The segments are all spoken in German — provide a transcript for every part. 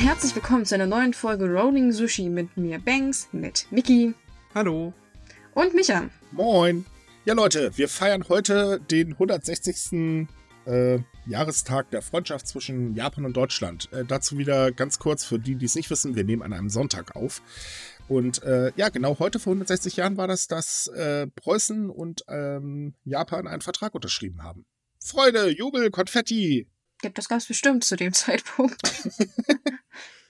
Herzlich willkommen zu einer neuen Folge Rolling Sushi mit mir Banks, mit Miki Hallo. und Micha. Moin. Ja, Leute, wir feiern heute den 160. Äh, Jahrestag der Freundschaft zwischen Japan und Deutschland. Äh, dazu wieder ganz kurz für die, die es nicht wissen, wir nehmen an einem Sonntag auf. Und äh, ja, genau heute vor 160 Jahren war das, dass äh, Preußen und ähm, Japan einen Vertrag unterschrieben haben. Freude, Jubel, Konfetti. Gibt das ganz bestimmt zu dem Zeitpunkt.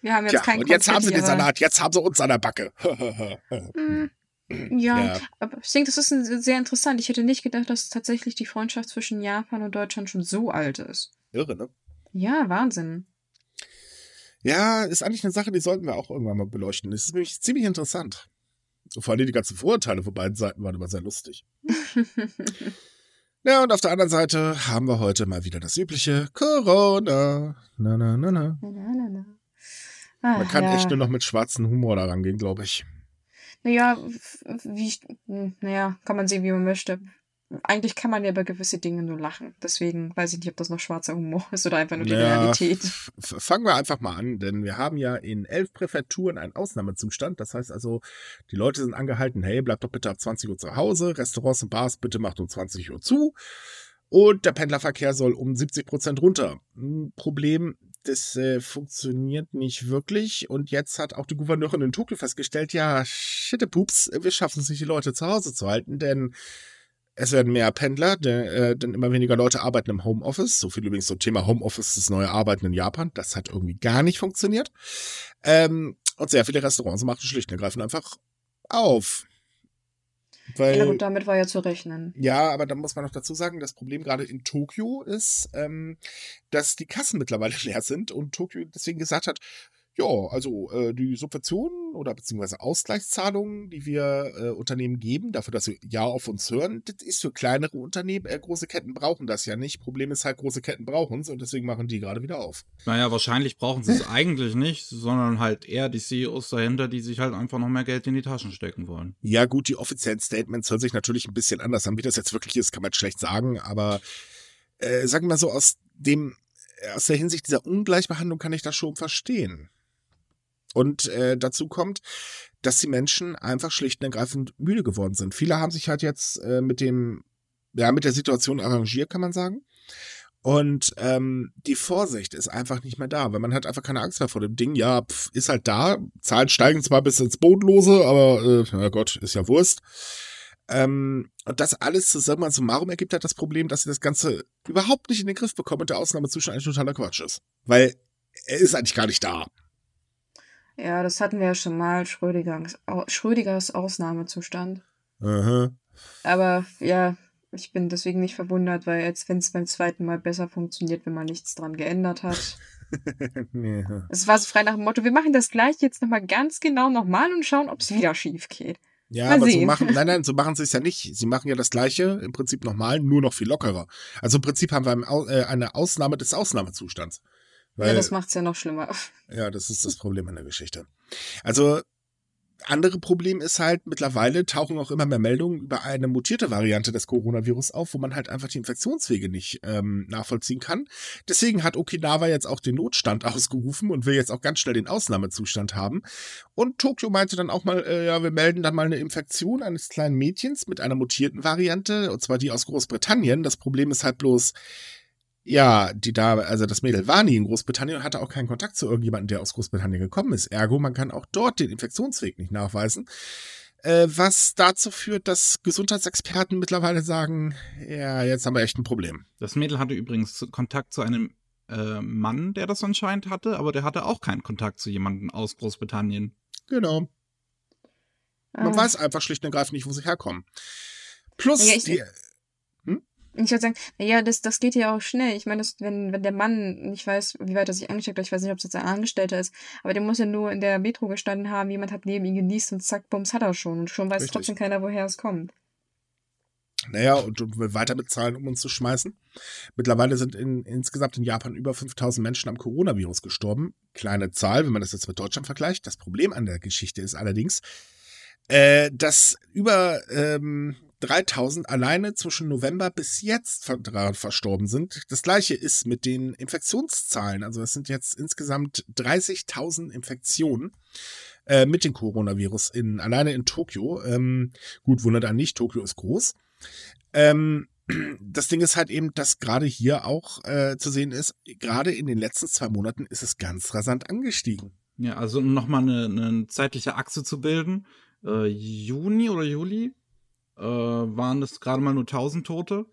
Wir haben jetzt Tja, keinen und jetzt haben sie den Salat, jetzt haben sie uns an der Backe. Hm, Ja, Ja. aber ich denke, das ist ein- sehr interessant. Ich hätte nicht gedacht, dass tatsächlich die Freundschaft zwischen Japan und Deutschland schon so alt ist. Irre, ne? Ja, Wahnsinn. Ja, ist eigentlich eine Sache, die sollten wir auch irgendwann mal beleuchten. Das ist nämlich ziemlich interessant. Vor allem die ganzen Vorurteile von beiden Seiten waren immer sehr lustig. Ja, und auf der anderen Seite haben wir heute mal wieder das übliche Corona. Na, na, na, na. Na, na, na, na. Ah, Man kann ja. echt nur noch mit schwarzem Humor da rangehen, glaube ich. Naja, wie ich, hm, naja, kann man sehen, wie man möchte. Eigentlich kann man ja über gewisse Dinge nur lachen. Deswegen weiß ich nicht, ob das noch schwarzer Humor ist oder einfach nur die Ja, Realität. fangen wir einfach mal an, denn wir haben ja in elf Präfekturen einen Ausnahmezustand. Das heißt also, die Leute sind angehalten, hey, bleibt doch bitte ab 20 Uhr zu Hause, Restaurants und Bars bitte macht um 20 Uhr zu. Und der Pendlerverkehr soll um 70 Prozent runter. Hm, Problem, das äh, funktioniert nicht wirklich. Und jetzt hat auch die Gouverneurin in Tokio festgestellt, ja, shittepups, wir schaffen es nicht, die Leute zu Hause zu halten, denn es werden mehr Pendler, denn, äh, denn immer weniger Leute arbeiten im Homeoffice. So viel übrigens zum Thema Homeoffice, das neue Arbeiten in Japan. Das hat irgendwie gar nicht funktioniert. Ähm, und sehr viele Restaurants machen schlicht und ergreifend einfach auf. Weil, Ja, gut, damit war ja zu rechnen. ja, aber da muss man noch dazu sagen, das Problem gerade in Tokio ist, ähm, dass die Kassen mittlerweile leer sind und Tokio deswegen gesagt hat, ja, also äh, die Subventionen oder beziehungsweise Ausgleichszahlungen, die wir äh, Unternehmen geben, dafür, dass sie ja auf uns hören, das ist für kleinere Unternehmen, äh, große Ketten brauchen das ja nicht. Problem ist halt, große Ketten brauchen es und deswegen machen die gerade wieder auf. Naja, wahrscheinlich brauchen sie es eigentlich nicht, sondern halt eher die CEOs dahinter, die sich halt einfach noch mehr Geld in die Taschen stecken wollen. Ja, gut, die offiziellen Statements hören sich natürlich ein bisschen anders an. Wie das jetzt wirklich ist, kann man jetzt schlecht sagen, aber äh, sagen wir mal so, aus dem, aus der Hinsicht dieser Ungleichbehandlung kann ich das schon verstehen. Und äh, dazu kommt, dass die Menschen einfach schlicht und ergreifend müde geworden sind. Viele haben sich halt jetzt äh, mit dem, ja, mit der Situation arrangiert, kann man sagen. Und ähm, die Vorsicht ist einfach nicht mehr da, weil man hat einfach keine Angst mehr vor dem Ding. Ja, pf, ist halt da. Zahlen steigen zwar bis ins Bodenlose, aber äh, na Gott, ist ja Wurst. Ähm, und das alles zusammen also summarum ergibt halt das Problem, dass sie das Ganze überhaupt nicht in den Griff bekommen und der Ausnahmezustand eigentlich totaler Quatsch ist. Weil er ist eigentlich gar nicht da. Ja, das hatten wir ja schon mal, Schrödingers, Schrödingers Ausnahmezustand. Aha. Aber ja, ich bin deswegen nicht verwundert, weil jetzt, wenn es beim zweiten Mal besser funktioniert, wenn man nichts dran geändert hat. nee. Es war so frei nach dem Motto, wir machen das gleich jetzt nochmal ganz genau nochmal und schauen, ob es wieder schief geht. Ja, Mal aber so sehen. machen, nein, nein, so machen sie es ja nicht. Sie machen ja das Gleiche, im Prinzip nochmal, nur noch viel lockerer. Also im Prinzip haben wir äh, eine Ausnahme des Ausnahmezustands. Weil, ja, das macht's ja noch schlimmer. Ja, das ist das Problem in der Geschichte. Also, andere Problem ist halt, mittlerweile tauchen auch immer mehr Meldungen über eine mutierte Variante des Coronavirus auf, wo man halt einfach die Infektionswege nicht ähm, nachvollziehen kann. Deswegen hat Okinawa jetzt auch den Notstand ausgerufen und will jetzt auch ganz schnell den Ausnahmezustand haben. Und Tokio meinte dann auch mal, äh, ja, wir melden dann mal eine Infektion eines kleinen Mädchens mit einer mutierten Variante, und zwar die aus Großbritannien. Das Problem ist halt bloß, ja, die Dame, also das Mädel war nie in Großbritannien und hatte auch keinen Kontakt zu irgendjemandem, der aus Großbritannien gekommen ist. Ergo, man kann auch dort den Infektionsweg nicht nachweisen. Äh, was dazu führt, dass Gesundheitsexperten mittlerweile sagen, ja, jetzt haben wir echt ein Problem. Das Mädel hatte übrigens Kontakt zu einem äh, Mann, der das anscheinend hatte, aber der hatte auch keinen Kontakt zu jemandem aus Großbritannien. Genau. Man Ah. weiß einfach schlicht und ergreifend nicht, wo sie herkommen. Plus, Ja, ich- die, Ich würde sagen, naja, das, das geht ja auch schnell. Ich meine, wenn, wenn der Mann nicht weiß, wie weit er sich angesteckt hat, ich weiß nicht, ob es jetzt ein Angestellter ist, aber der muss ja nur in der Metro gestanden haben, jemand hat neben ihn genießt und zack, bums, hat er schon. Und schon weiß Richtig. trotzdem keiner, woher es kommt. Naja, und, und will weiter bezahlen, um uns zu schmeißen. Mittlerweile sind in, insgesamt in Japan über 5000 Menschen am Coronavirus gestorben. Kleine Zahl, wenn man das jetzt mit Deutschland vergleicht. Das Problem an der Geschichte ist allerdings, äh, dass über ähm, 3000 alleine zwischen November bis jetzt daran verstorben sind. Das gleiche ist mit den Infektionszahlen. Also es sind jetzt insgesamt 30.000 Infektionen äh, mit dem Coronavirus in, alleine in Tokio. Ähm, gut, wundert an nicht, Tokio ist groß. Ähm, das Ding ist halt eben, dass gerade hier auch äh, zu sehen ist, gerade in den letzten zwei Monaten ist es ganz rasant angestiegen. Ja, also um nochmal eine, eine zeitliche Achse zu bilden. Äh, Juni oder Juli äh, waren es gerade mal nur 1000 Tote.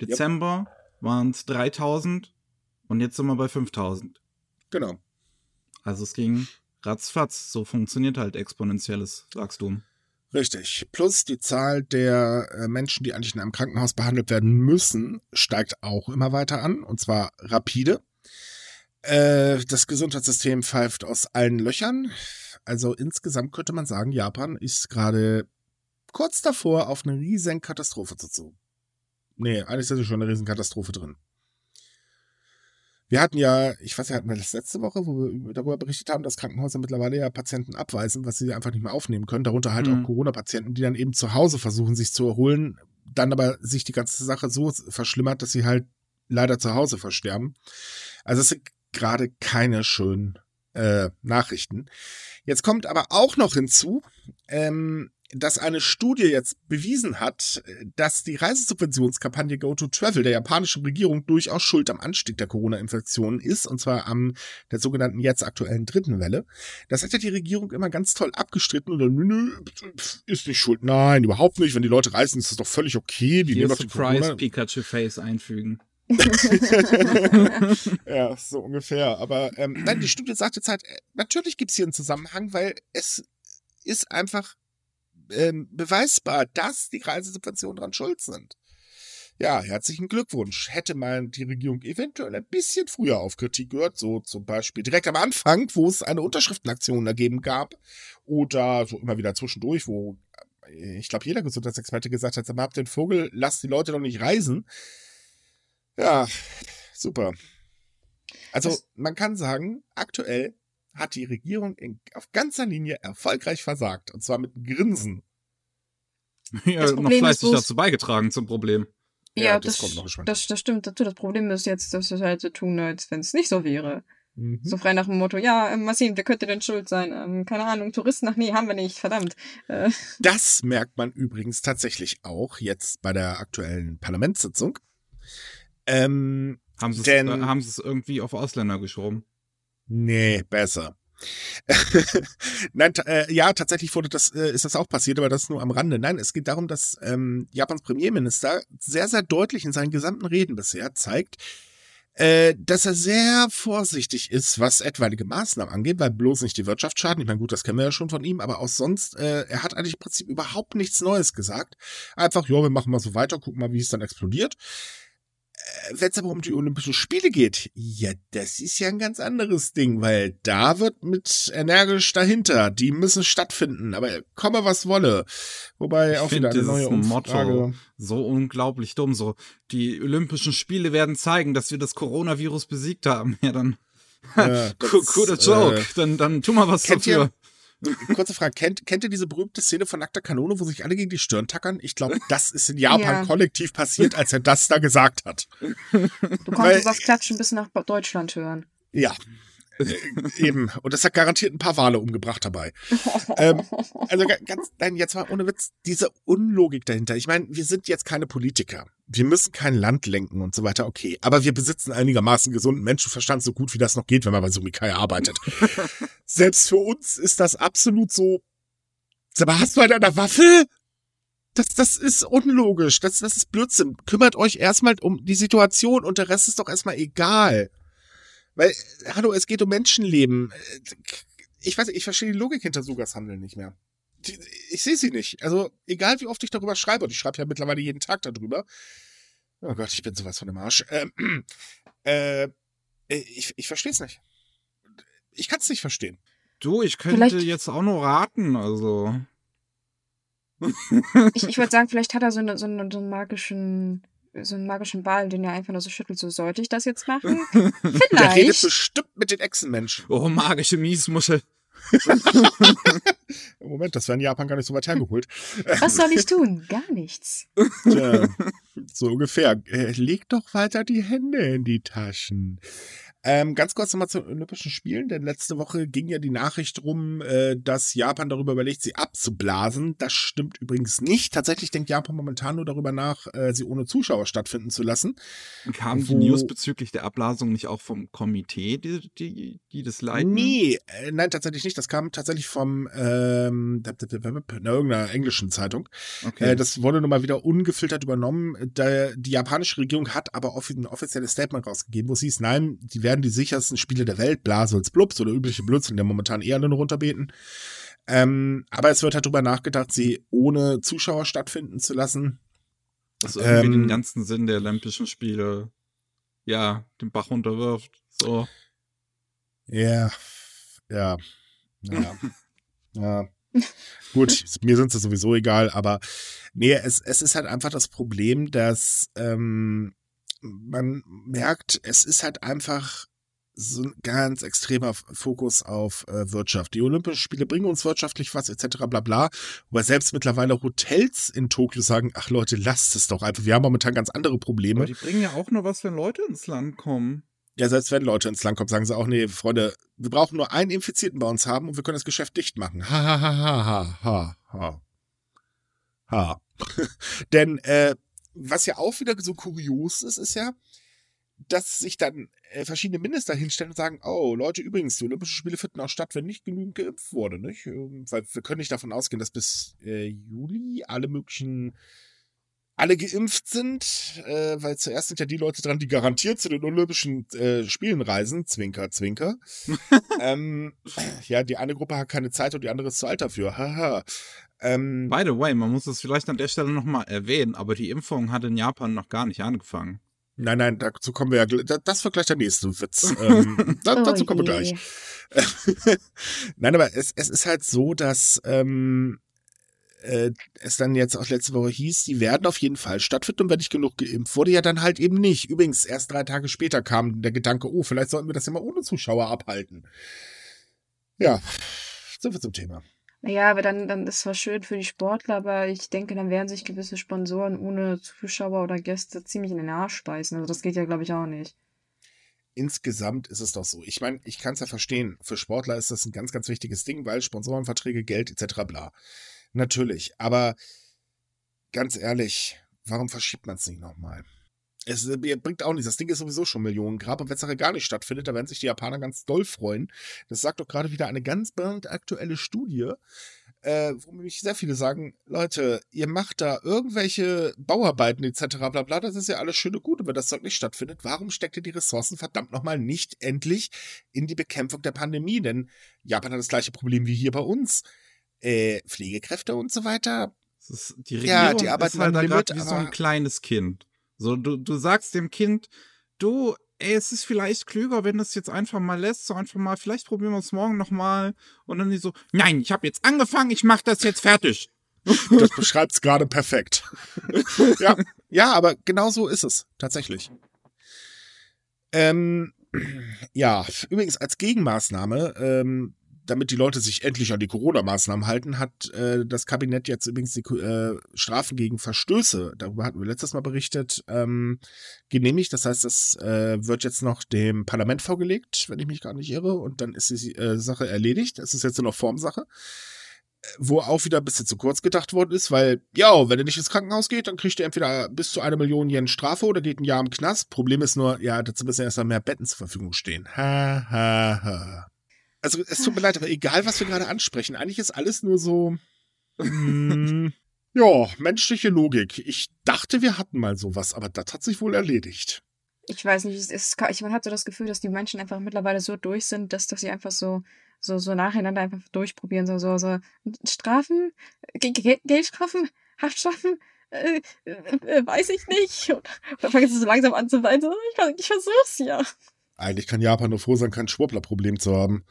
Dezember yep. waren es 3000 und jetzt sind wir bei 5000. Genau. Also es ging ratzfatz. So funktioniert halt exponentielles Wachstum. Richtig. Plus die Zahl der äh, Menschen, die eigentlich in einem Krankenhaus behandelt werden müssen, steigt auch immer weiter an. Und zwar rapide. Äh, das Gesundheitssystem pfeift aus allen Löchern. Also insgesamt könnte man sagen, Japan ist gerade kurz davor, auf eine riesen Katastrophe zu. Nee, eigentlich ist schon eine riesen Katastrophe drin. Wir hatten ja, ich weiß ja, hatten wir das letzte Woche, wo wir darüber berichtet haben, dass Krankenhäuser mittlerweile ja Patienten abweisen, was sie einfach nicht mehr aufnehmen können. Darunter halt mhm. auch Corona-Patienten, die dann eben zu Hause versuchen, sich zu erholen, dann aber sich die ganze Sache so verschlimmert, dass sie halt leider zu Hause versterben. Also es sind gerade keine schönen äh, Nachrichten. Jetzt kommt aber auch noch hinzu, ähm, dass eine Studie jetzt bewiesen hat, dass die Reisesubventionskampagne Go to Travel der japanischen Regierung durchaus schuld am Anstieg der Corona-Infektionen ist, und zwar am der sogenannten jetzt aktuellen dritten Welle. Das hat ja die Regierung immer ganz toll abgestritten und dann, nö, ist nicht schuld. Nein, überhaupt nicht. Wenn die Leute reisen, ist das doch völlig okay. Die Hier nehmen Surprise Pikachu Face einfügen. ja, so ungefähr. Aber ähm, nein, die Studie sagt jetzt halt, äh, natürlich gibt es hier einen Zusammenhang, weil es ist einfach ähm, beweisbar, dass die Reisesubventionen daran schuld sind. Ja, herzlichen Glückwunsch. Hätte man die Regierung eventuell ein bisschen früher auf Kritik gehört, so zum Beispiel direkt am Anfang, wo es eine Unterschriftenaktion dagegen gab, oder so immer wieder zwischendurch, wo äh, ich glaube, jeder Gesundheitsexperte gesagt hat, habt den Vogel, lasst die Leute doch nicht reisen. Ja, super. Also, man kann sagen, aktuell hat die Regierung in, auf ganzer Linie erfolgreich versagt. Und zwar mit Grinsen. Ja, noch fleißig dazu beigetragen zum Problem. Ja, ja das, das, das, das, stimmt dazu. Das Problem ist jetzt, dass wir halt so tun, als wenn es nicht so wäre. Mhm. So frei nach dem Motto, ja, ähm, mal sehen, wer könnte denn schuld sein? Ähm, keine Ahnung, Touristen, ach nee, haben wir nicht, verdammt. Äh. Das merkt man übrigens tatsächlich auch jetzt bei der aktuellen Parlamentssitzung. Ähm, haben sie es äh, irgendwie auf Ausländer geschoben? Nee, besser. Nein, äh, ja, tatsächlich wurde das, äh, ist das auch passiert, aber das nur am Rande. Nein, es geht darum, dass ähm, Japans Premierminister sehr, sehr deutlich in seinen gesamten Reden bisher zeigt, äh, dass er sehr vorsichtig ist, was etwaige Maßnahmen angeht, weil bloß nicht die Wirtschaft schaden. Ich meine, gut, das kennen wir ja schon von ihm, aber auch sonst, äh, er hat eigentlich im Prinzip überhaupt nichts Neues gesagt. Einfach, ja, wir machen mal so weiter, gucken mal, wie es dann explodiert wenn es aber um die Olympischen Spiele geht, ja, das ist ja ein ganz anderes Ding, weil da wird mit energisch dahinter. Die müssen stattfinden, aber komme was wolle. Wobei ich auch wieder eine neue Umfrage. Motto so unglaublich dumm. So die Olympischen Spiele werden zeigen, dass wir das Coronavirus besiegt haben. Ja, dann ja, guter Joke. Äh, dann dann tu mal was dafür. Ihr, Kurze Frage, kennt, kennt ihr diese berühmte Szene von Nackter Kanone, wo sich alle gegen die Stirn tackern? Ich glaube, das ist in Japan ja. kollektiv passiert, als er das da gesagt hat. Du konntest Weil, das Klatschen bis nach Deutschland hören. Ja, eben. Und das hat garantiert ein paar Wale umgebracht dabei. ähm, also ganz, nein, jetzt mal ohne Witz, diese Unlogik dahinter. Ich meine, wir sind jetzt keine Politiker. Wir müssen kein Land lenken und so weiter, okay. Aber wir besitzen einigermaßen gesunden Menschenverstand, so gut wie das noch geht, wenn man bei Sumikai arbeitet. Selbst für uns ist das absolut so. Aber hast du halt eine Waffe? Das, das ist unlogisch. Das, das ist Blödsinn. Kümmert euch erstmal um die Situation und der Rest ist doch erstmal egal. Weil, hallo, es geht um Menschenleben. Ich weiß, ich verstehe die Logik hinter Sugas Handeln nicht mehr. Ich sehe sie nicht. Also, egal wie oft ich darüber schreibe, und ich schreibe ja mittlerweile jeden Tag darüber. Oh Gott, ich bin sowas von dem Arsch. Ähm, äh, ich ich verstehe es nicht. Ich kann es nicht verstehen. Du, ich könnte vielleicht, jetzt auch nur raten, also. ich ich würde sagen, vielleicht hat er so, eine, so, einen, so einen magischen so einen magischen Ball, den er einfach nur so schüttelt, so sollte ich das jetzt machen? Vielleicht. Der redet bestimmt mit den Echsenmenschen. Oh, magische Miesmuschel. Moment, das wäre in Japan gar nicht so weit hergeholt. Was soll ich tun? Gar nichts. Tja, so ungefähr. Äh, leg doch weiter die Hände in die Taschen. Ähm, ganz kurz nochmal zu den Olympischen Spielen, denn letzte Woche ging ja die Nachricht rum, äh, dass Japan darüber überlegt, sie abzublasen. Das stimmt übrigens nicht. Tatsächlich denkt Japan momentan nur darüber nach, äh, sie ohne Zuschauer stattfinden zu lassen. Kamen die News bezüglich der Ablasung nicht auch vom Komitee, die, die, die das leiten? Nee, äh, nein, tatsächlich nicht. Das kam tatsächlich vom ähm, irgendeiner englischen Zeitung. Okay. Äh, das wurde nun mal wieder ungefiltert übernommen. Da, die japanische Regierung hat aber offi ein offizielles Statement rausgegeben, wo sie hieß, nein, die werden werden die sichersten Spiele der Welt, Blasels Blups oder übliche Blödsinn, der momentan eher nur runterbeten. Ähm, aber es wird halt drüber nachgedacht, sie ohne Zuschauer stattfinden zu lassen. Was irgendwie ähm, den ganzen Sinn der Olympischen Spiele, ja, den Bach unterwirft. So. Ja, ja, ja, ja. Gut, mir sind sie sowieso egal, aber nee, es, es ist halt einfach das Problem, dass ähm, man merkt, es ist halt einfach so ein ganz extremer Fokus auf äh, Wirtschaft. Die Olympischen Spiele bringen uns wirtschaftlich was, etc. bla bla. Wobei selbst mittlerweile Hotels in Tokio sagen, ach Leute, lasst es doch einfach. Wir haben momentan ganz andere Probleme. Aber die bringen ja auch nur was, wenn Leute ins Land kommen. Ja, selbst wenn Leute ins Land kommen, sagen sie auch, nee, Freunde, wir brauchen nur einen Infizierten bei uns haben und wir können das Geschäft dicht machen. Ha, ha, ha, ha, ha, ha. Ha. Denn äh, was ja auch wieder so kurios ist, ist ja, dass sich dann äh, verschiedene Minister hinstellen und sagen, oh Leute, übrigens, die Olympischen Spiele finden auch statt, wenn nicht genügend geimpft wurde, nicht? Ähm, weil wir können nicht davon ausgehen, dass bis äh, Juli alle möglichen alle geimpft sind, äh, weil zuerst sind ja die Leute dran, die garantiert zu den Olympischen äh, Spielen reisen. Zwinker, zwinker. ähm, ja, die eine Gruppe hat keine Zeit und die andere ist zu alt dafür. Haha. ähm, By the way, man muss das vielleicht an der Stelle nochmal erwähnen, aber die Impfung hat in Japan noch gar nicht angefangen. Nein, nein, dazu kommen wir ja, das wird gleich der nächste Witz. Ähm, da, oh dazu kommen wir gleich. nein, aber es, es ist halt so, dass ähm, äh, es dann jetzt auch letzte Woche hieß, die werden auf jeden Fall stattfinden und wenn nicht genug geimpft wurde, ja dann halt eben nicht. Übrigens, erst drei Tage später kam der Gedanke, oh, vielleicht sollten wir das ja mal ohne Zuschauer abhalten. Ja, sind wir zum Thema. Naja, aber dann, dann ist zwar schön für die Sportler, aber ich denke, dann werden sich gewisse Sponsoren ohne Zuschauer oder Gäste ziemlich in den Arsch speisen. Also das geht ja, glaube ich, auch nicht. Insgesamt ist es doch so. Ich meine, ich kann es ja verstehen. Für Sportler ist das ein ganz, ganz wichtiges Ding, weil Sponsorenverträge, Geld etc. bla. Natürlich, aber ganz ehrlich, warum verschiebt man es nicht nochmal? Es bringt auch nichts. Das Ding ist sowieso schon Millionen Grab. Und wenn es nachher gar nicht stattfindet, da werden sich die Japaner ganz doll freuen. Das sagt doch gerade wieder eine ganz aktuelle Studie, äh, wo mich sehr viele sagen, Leute, ihr macht da irgendwelche Bauarbeiten etc. bla bla, das ist ja alles schön und gut, aber das Zeug nicht stattfindet. Warum steckt ihr die Ressourcen verdammt nochmal nicht endlich in die Bekämpfung der Pandemie? Denn Japan hat das gleiche Problem wie hier bei uns äh, Pflegekräfte und so weiter. Ist, die Regierung ja, die arbeiten ist halt da gerade wie so ein kleines Kind. So, du, du sagst dem Kind, du, ey, es ist vielleicht klüger, wenn du es jetzt einfach mal lässt, so einfach mal, vielleicht probieren wir es morgen nochmal. Und dann die so, nein, ich habe jetzt angefangen, ich mach das jetzt fertig. Das beschreibt es gerade perfekt. ja, ja, aber genau so ist es, tatsächlich. Ähm, ja, übrigens als Gegenmaßnahme ähm, damit die Leute sich endlich an die Corona-Maßnahmen halten, hat äh, das Kabinett jetzt übrigens die äh, Strafen gegen Verstöße, darüber hatten wir letztes Mal berichtet, ähm, genehmigt. Das heißt, das äh, wird jetzt noch dem Parlament vorgelegt, wenn ich mich gar nicht irre, und dann ist die äh, Sache erledigt. Es ist jetzt nur noch Formsache. Wo auch wieder ein bisschen zu kurz gedacht worden ist, weil, ja, wenn er nicht ins Krankenhaus geht, dann kriegt er entweder bis zu einer Million Yen Strafe oder geht ein Jahr im Knast. Problem ist nur, ja, dazu müssen erst mal mehr Betten zur Verfügung stehen. Ha, ha, ha also es tut mir leid, aber egal, was wir gerade ansprechen, eigentlich ist alles nur so. Mm, ja, menschliche Logik. Ich dachte, wir hatten mal sowas, aber das hat sich wohl erledigt. Ich weiß nicht, es ist, ich, man hat so das Gefühl, dass die Menschen einfach mittlerweile so durch sind, dass, dass sie einfach so, so, so nacheinander einfach durchprobieren. So, so, so Strafen, Geldstrafen, Haftstrafen, äh, äh, äh, weiß ich nicht. Und dann fängt es so langsam an zu weinen. Ich, ich versuch's ja. Eigentlich kann Japan nur froh sein, kein Schwurbler-Problem zu haben.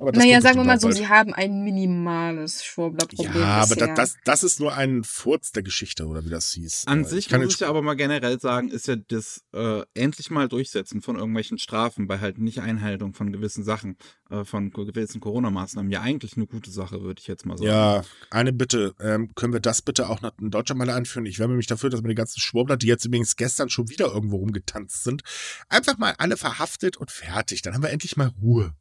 Aber das Naja, sagen wir mal so, bald. sie haben ein minimales Schwurbler-Problem. Ja, aber das, das, das ist nur ein Furz der Geschichte, oder wie das hieß. An Äh, sich ich kann muss ich ja aber mal generell sagen, ist ja das äh, endlich mal Durchsetzen von irgendwelchen Strafen bei halt nicht Einhaltung von gewissen Sachen, äh, von gewissen Corona-Maßnahmen ja eigentlich eine gute Sache, würde ich jetzt mal sagen. Ja, eine Bitte. Ähm, können wir das bitte auch noch in Deutschland mal einführen? Ich wärme mich dafür, dass man die ganzen Schwurbler, die jetzt übrigens gestern schon wieder irgendwo rumgetanzt sind, einfach mal alle verhaftet und fertig. Dann haben wir endlich mal Ruhe.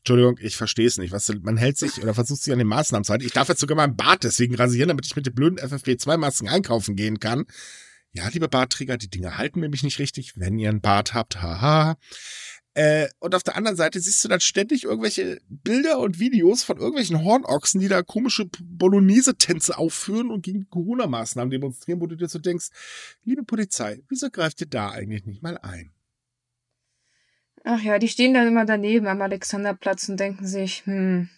Entschuldigung, ich verstehe es nicht. Was, man hält sich oder versucht sich an den Maßnahmen zu halten. Ich darf jetzt sogar meinen Bart deswegen rasieren, damit ich mit den blöden FFP2-Masken einkaufen gehen kann. Ja, liebe Bartträger, die Dinge halten nämlich nicht richtig, wenn ihr einen Bart habt. Haha. Äh, und auf der anderen Seite siehst du dann ständig irgendwelche Bilder und Videos von irgendwelchen Hornochsen, die da komische Bolognese-Tänze aufführen und gegen Corona-Maßnahmen demonstrieren, wo du dir so denkst, liebe Polizei, wieso greift ihr da eigentlich nicht mal ein? Ach ja, die stehen dann immer daneben am Alexanderplatz und denken sich, hm,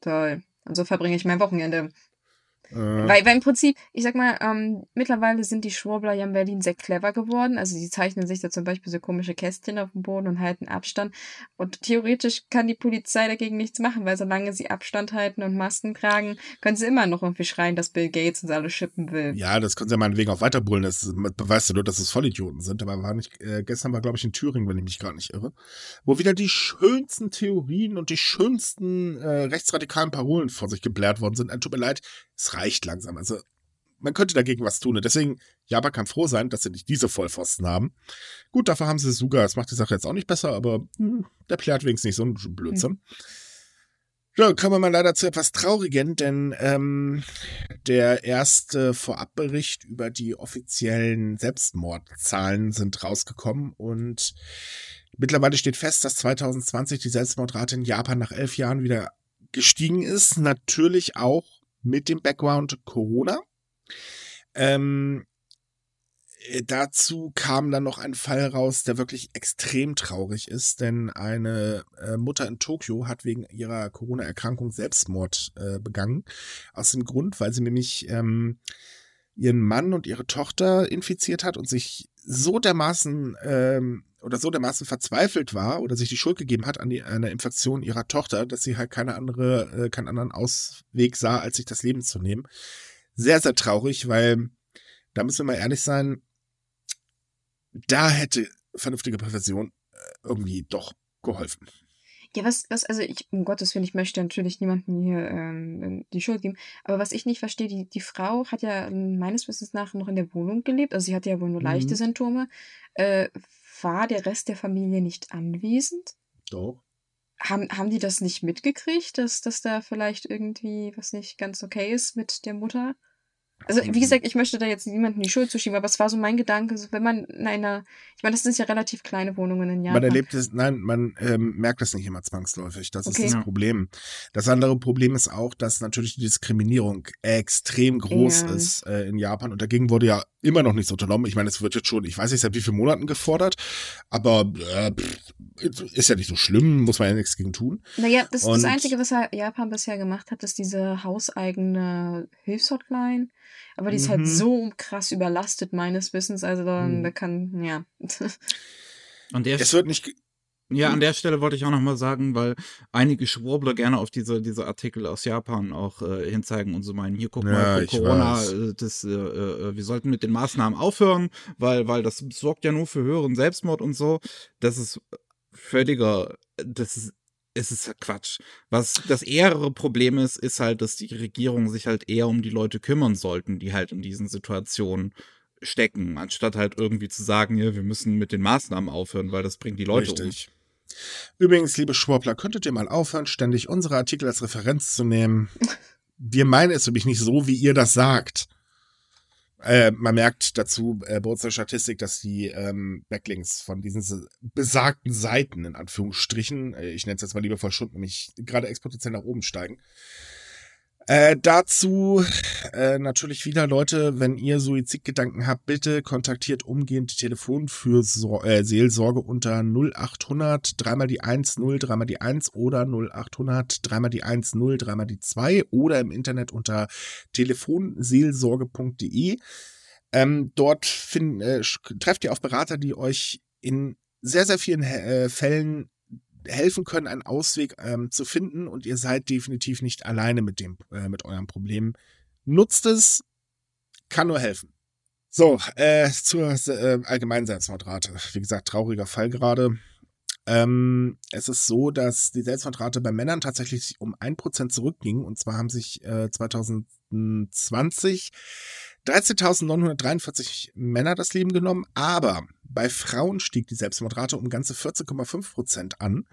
toll. Und so verbringe ich mein Wochenende. Äh, Weil, weil im Prinzip, ich sag mal, ähm, mittlerweile sind die Schwurbler ja in Berlin sehr clever geworden. Also sie zeichnen sich da zum Beispiel so komische Kästchen auf dem Boden und halten Abstand. Und theoretisch kann die Polizei dagegen nichts machen, weil solange sie Abstand halten und Masken tragen, können sie immer noch irgendwie schreien, dass Bill Gates uns alle schippen will. ja, das können sie ja meinetwegen auch weiterbrüllen. Das beweist ja nur, dass es Vollidioten sind. Aber war nicht, äh, gestern war, glaube ich, in Thüringen, wenn ich mich gerade nicht irre, wo wieder die schönsten Theorien und die schönsten äh, rechtsradikalen Parolen vor sich geblärt worden sind. Tut mir leid, es reicht langsam. Also man könnte dagegen was tun. Und deswegen, Japan kann froh sein, dass sie nicht diese Vollpfosten haben. Gut, dafür haben sie Suga. Das macht die Sache jetzt auch nicht besser, aber hm, der plärt wenigstens nicht so einen Blödsinn. Ja, kommen wir mal leider zu etwas Traurigen, denn ähm, der erste Vorabbericht über die offiziellen Selbstmordzahlen sind rausgekommen und mittlerweile steht fest, dass 2020 die Selbstmordrate in Japan nach elf Jahren wieder gestiegen ist. Natürlich auch mit dem Background Corona. Ähm, äh, dazu kam dann noch ein Fall raus, der wirklich extrem traurig ist, denn eine äh, Mutter in Tokio hat wegen ihrer Corona-Erkrankung Selbstmord äh, begangen. Aus dem Grund, weil sie nämlich ähm, ihren Mann und ihre Tochter infiziert hat und sich so dermaßen ähm, oder so dermaßen verzweifelt war oder sich die Schuld gegeben hat an die an der Infektion ihrer Tochter, dass sie halt keine andere, äh, keinen anderen Ausweg sah, als sich das Leben zu nehmen. Sehr, sehr traurig, weil da müssen wir mal ehrlich sein, da hätte vernünftige Prävention äh, irgendwie doch geholfen. Ja, was, was, also ich, um Gottes Willen, ich möchte natürlich niemandem hier ähm, die Schuld geben, aber was ich nicht verstehe, die, die Frau hat ja meines Wissens nach noch in der Wohnung gelebt, also sie hatte ja wohl nur leichte Mhm. Symptome. Äh, war der Rest der Familie nicht anwesend? Doch. Haben, haben die das nicht mitgekriegt, dass, dass da vielleicht irgendwie was nicht ganz okay ist mit der Mutter? Also, wie Mhm. gesagt, ich möchte da jetzt niemandem die Schuld zuschieben, aber es war so mein Gedanke, so, wenn man in einer, ich meine, das sind ja relativ kleine Wohnungen in Japan. Man erlebt es, nein, man ähm, merkt es nicht immer zwangsläufig. Das Okay. ist das. Problem. Das andere Problem ist auch, dass natürlich die Diskriminierung extrem groß Ja. ist äh, in Japan und dagegen wurde ja immer noch nichts unternommen. Ich meine, es wird jetzt schon, ich weiß nicht seit wie vielen Monaten gefordert, aber äh, pff, ist ja nicht so schlimm, muss man ja nichts gegen tun. Naja, das, das Und- Einzige, was ja Japan bisher gemacht hat, ist diese hauseigene Hilfshotline. Aber die ist halt Mhm. so krass überlastet, meines Wissens. Also da, Mhm. da kann, ja. Der, Es wird nicht, ja, an der Stelle wollte ich auch nochmal sagen, weil einige Schwurbler gerne auf diese, diese Artikel aus Japan auch äh, hinzeigen und so meinen, hier guck Ja, mal, Corona, weiß. äh, das, äh, äh, wir sollten mit den Maßnahmen aufhören, weil, weil das sorgt ja nur für höheren Selbstmord und so. Das ist völliger, das ist es ist Quatsch. Was das ehere Problem ist, ist halt, dass die Regierung sich halt eher um die Leute kümmern sollten, die halt in diesen Situationen stecken, anstatt halt irgendwie zu sagen, ja, wir müssen mit den Maßnahmen aufhören, weil das bringt die Leute Richtig. Übrigens, liebe Schwurbler, könntet ihr mal aufhören, ständig unsere Artikel als Referenz zu nehmen? Wir meinen es nämlich nicht so, wie ihr das sagt. Äh, man merkt dazu äh, bei unserer Statistik, dass die ähm, Backlinks von diesen besagten Seiten, in Anführungsstrichen, äh, ich nenne es jetzt mal liebevoll Stunden, nämlich gerade exponentiell nach oben steigen. Äh, dazu äh, natürlich wieder, Leute, wenn ihr Suizidgedanken habt, bitte kontaktiert umgehend die Telefonfürsorge, äh, Seelsorge unter 0800 dreimal die 1 0 dreimal die 1 oder 0800 dreimal die 1 0 dreimal die 2 oder im Internet unter telefonseelsorge.de. Ähm, dort find, äh, trefft ihr auf Berater, die euch in sehr, sehr vielen äh, Fällen helfen können, einen Ausweg ähm, zu finden und ihr seid definitiv nicht alleine mit dem, äh, mit eurem Problem. Nutzt es, kann nur helfen. So, äh, zur äh, allgemeinen Selbstmordrate. Wie gesagt, trauriger Fall gerade. Ähm, es ist so, dass die Selbstmordrate bei Männern tatsächlich um ein Prozent zurückging. Und zwar haben sich äh, 2020 13.943 Männer das Leben genommen, aber bei Frauen stieg die Selbstmordrate um ganze 14,5 Prozent an.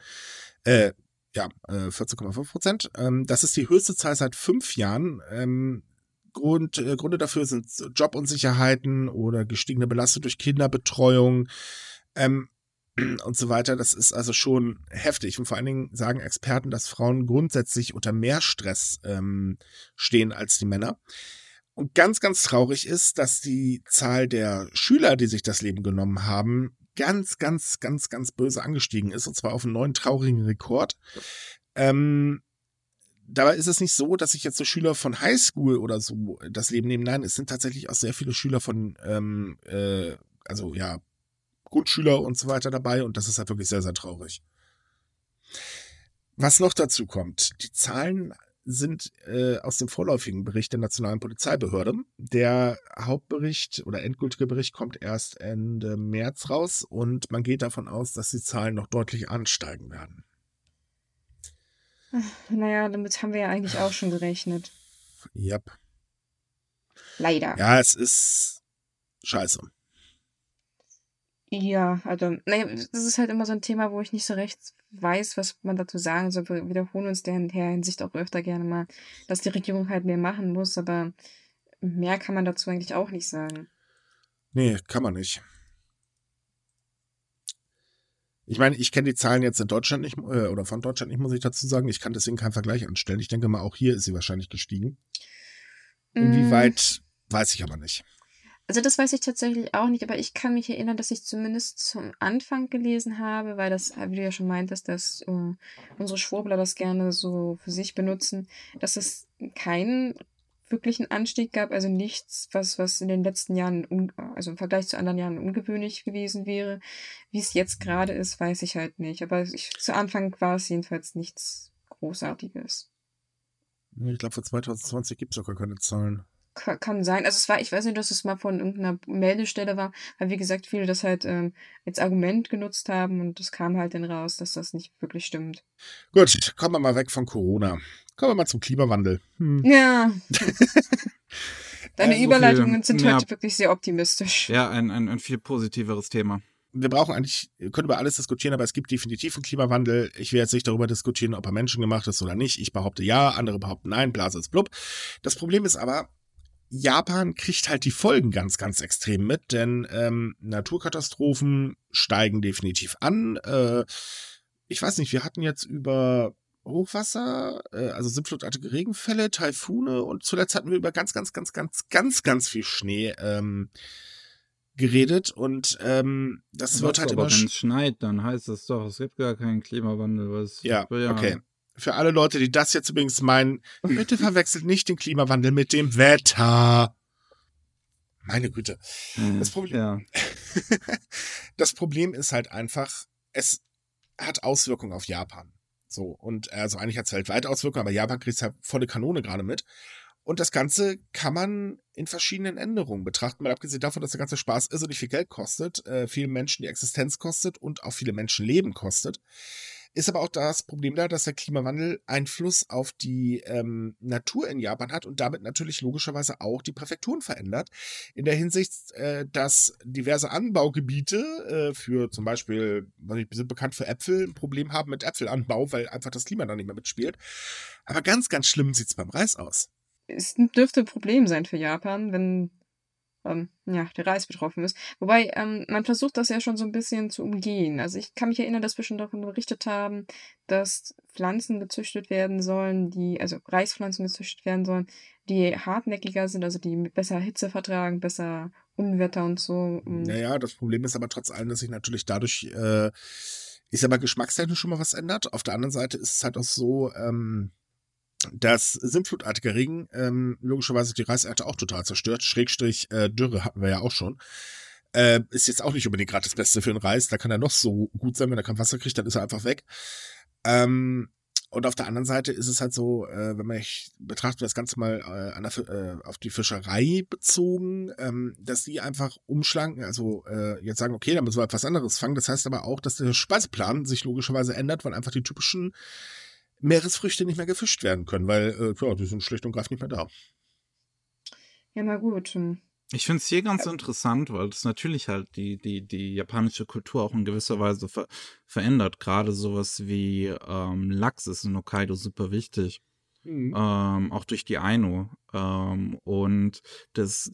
Äh, ja, äh, 14,5 Prozent. Ähm, das ist die höchste Zahl seit fünf Jahren. Ähm, Grund, äh, Gründe dafür sind Jobunsicherheiten oder gestiegene Belastung durch Kinderbetreuung ähm, und so weiter. Das ist also schon heftig. Und vor allen Dingen sagen Experten, dass Frauen grundsätzlich unter mehr Stress ähm, stehen als die Männer. Und ganz, ganz traurig ist, dass die Zahl der Schüler, die sich das Leben genommen haben, ganz, ganz, ganz, ganz böse angestiegen ist, und zwar auf einen neuen traurigen Rekord. Ähm, dabei ist es nicht so, dass sich jetzt so Schüler von Highschool oder so das Leben nehmen. Nein, es sind tatsächlich auch sehr viele Schüler von, ähm, äh, also ja, Grundschüler und so weiter dabei und das ist halt wirklich sehr, sehr traurig. Was noch dazu kommt, die Zahlen sind äh, aus dem vorläufigen Bericht der Nationalen Polizeibehörde. Der Hauptbericht oder endgültige Bericht kommt erst Ende März raus und man geht davon aus, dass die Zahlen noch deutlich ansteigen werden. Naja, damit haben wir ja eigentlich auch schon gerechnet. Yep. Leider. Ja, es ist scheiße. Ja, also, naja, das ist halt immer so ein Thema, wo ich nicht so recht weiß, was man dazu sagen soll. Wir wiederholen uns der Hinsicht auch öfter gerne mal, dass die Regierung halt mehr machen muss, aber mehr kann man dazu eigentlich auch nicht sagen. Nee, kann man nicht. Ich meine, ich kenne die Zahlen jetzt in Deutschland nicht, äh, oder von Deutschland nicht, muss ich dazu sagen. Ich kann deswegen keinen Vergleich anstellen. Ich denke mal, auch hier ist sie wahrscheinlich gestiegen. Mm. Inwieweit, mm. weiß ich aber nicht. Also das weiß ich tatsächlich auch nicht, aber ich kann mich erinnern, dass ich zumindest zum Anfang gelesen habe, weil das, wie du ja schon meintest, dass uh, unsere Schwurbler das gerne so für sich benutzen, dass es keinen wirklichen Anstieg gab, also nichts, was, was in den letzten Jahren, also im Vergleich zu anderen Jahren ungewöhnlich gewesen wäre. Wie es jetzt gerade ist, weiß ich halt nicht. Aber ich, zu Anfang war es jedenfalls nichts Großartiges. Ich glaube, für 2020 gibt es auch gar keine Zahlen kann sein. Also es war, ich weiß nicht, dass es mal von irgendeiner Meldestelle war, weil wie gesagt, viele das halt ähm, als Argument genutzt haben und es kam halt dann raus, dass das nicht wirklich stimmt. Gut, kommen wir mal weg von Corona. Kommen wir mal zum Klimawandel. Hm. Ja. Deine ja, Überleitungen sind ja. heute wirklich sehr optimistisch. Ja, ein, ein, ein viel positiveres Thema wir brauchen eigentlich, wir können über alles diskutieren, aber es gibt definitiv einen Klimawandel. Ich will jetzt nicht darüber diskutieren, ob er menschengemacht ist oder nicht. Ich behaupte ja, andere behaupten nein, Blase ist blub. Das Problem ist aber, Japan kriegt halt die Folgen ganz, ganz extrem mit, denn ähm, Naturkatastrophen steigen definitiv an. Äh, ich weiß nicht, wir hatten jetzt über Hochwasser, äh, also sintflutartige Regenfälle, Taifune und zuletzt hatten wir über ganz, ganz, ganz, ganz, ganz, ganz viel Schnee ähm, geredet und ähm, das Was wird halt aber immer. Wenn es schneit, dann heißt das doch, es gibt gar keinen Klimawandel. Was ja, okay für alle Leute, die das jetzt übrigens meinen, bitte verwechselt nicht den Klimawandel mit dem Wetter. Meine Güte. Hm, das Problem, ja. das Problem ist halt einfach, es hat Auswirkungen auf Japan. So, und also eigentlich hat es weltweit Auswirkungen, aber Japan kriegt es halt volle Kanone gerade mit. Und das Ganze kann man in verschiedenen Änderungen betrachten, mal abgesehen davon, dass der ganze Spaß irrsinnig viel Geld kostet, äh, vielen Menschen die Existenz kostet und auch viele Menschen Leben kostet. Ist aber auch das Problem da, dass der Klimawandel Einfluss auf die ähm, Natur in Japan hat und damit natürlich logischerweise auch die Präfekturen verändert. In der Hinsicht, äh, dass diverse Anbaugebiete äh, für zum Beispiel, was ich sind bekannt für Äpfel, ein Problem haben mit Äpfelanbau, weil einfach das Klima da nicht mehr mitspielt. Aber ganz, ganz schlimm sieht es beim Reis aus. Es dürfte ein Problem sein für Japan, wenn ähm, ja, der Reis betroffen ist. Wobei, ähm, man versucht das ja schon so ein bisschen zu umgehen. Also ich kann mich erinnern, dass wir schon davon berichtet haben, dass Pflanzen gezüchtet werden sollen, die, also Reispflanzen gezüchtet werden sollen, die hartnäckiger sind, also die besser Hitze vertragen, besser Unwetter und so. Naja, das Problem ist aber trotz allem, dass sich natürlich dadurch, äh, ist aber geschmackstechnisch schon mal was ändert. Auf der anderen Seite ist es halt auch so, ähm, das sintflutartige Regen ähm, logischerweise die Reisernte auch total zerstört. Schrägstrich äh, Dürre hatten wir ja auch schon. Äh, ist jetzt auch nicht unbedingt gerade das Beste für einen Reis. Da kann er noch so gut sein, wenn er kein Wasser kriegt, dann ist er einfach weg. Ähm, und auf der anderen Seite ist es halt so, äh, wenn man ich betrachtet das Ganze mal äh, der, äh, auf die Fischerei bezogen, ähm, dass die einfach umschlanken, also äh, jetzt sagen, okay, da müssen wir etwas anderes fangen. Das heißt aber auch, dass der Speiseplan sich logischerweise ändert, weil einfach die typischen Meeresfrüchte nicht mehr gefischt werden können, weil äh, ja, die sind schlicht und greifend nicht mehr da. Ja, na gut. Hm. Ich finde es hier ganz interessant, weil es natürlich halt die, die, die japanische Kultur auch in gewisser Weise ver verändert. Gerade sowas wie ähm, Lachs ist in Hokkaido super wichtig. Mhm. Ähm, auch durch die Aino. Ähm, und das,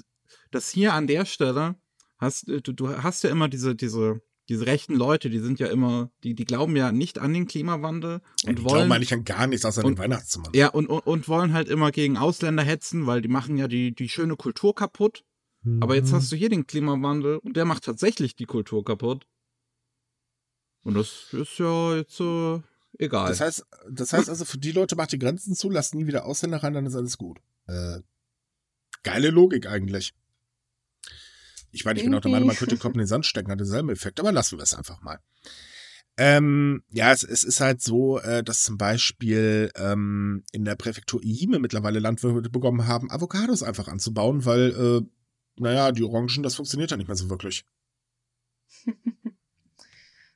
das hier an der Stelle hast du, du hast ja immer diese, diese, diese rechten Leute, die sind ja immer, die, die glauben ja nicht an den Klimawandel und die wollen. glauben eigentlich an gar nichts außer und, den Weihnachtsmann. Ja, und, und, und wollen halt immer gegen Ausländer hetzen, weil die machen ja die, die schöne Kultur kaputt. Aber jetzt hast du hier den Klimawandel und der macht tatsächlich die Kultur kaputt. Und das ist ja jetzt äh, egal. Das heißt, das heißt also, für die Leute macht die Grenzen zu, lasst nie wieder Ausländer rein, dann ist alles gut. Äh, geile Logik eigentlich. Ich meine, ich bin auch der Meinung, man könnte den Kopf in den Sand stecken, hat denselben Effekt, aber lassen wir es einfach mal. Ähm, ja, es, es ist halt so, äh, dass zum Beispiel ähm, in der Präfektur Iime mittlerweile Landwirte bekommen haben, Avocados einfach anzubauen, weil äh, naja, die Orangen, das funktioniert ja nicht mehr so wirklich.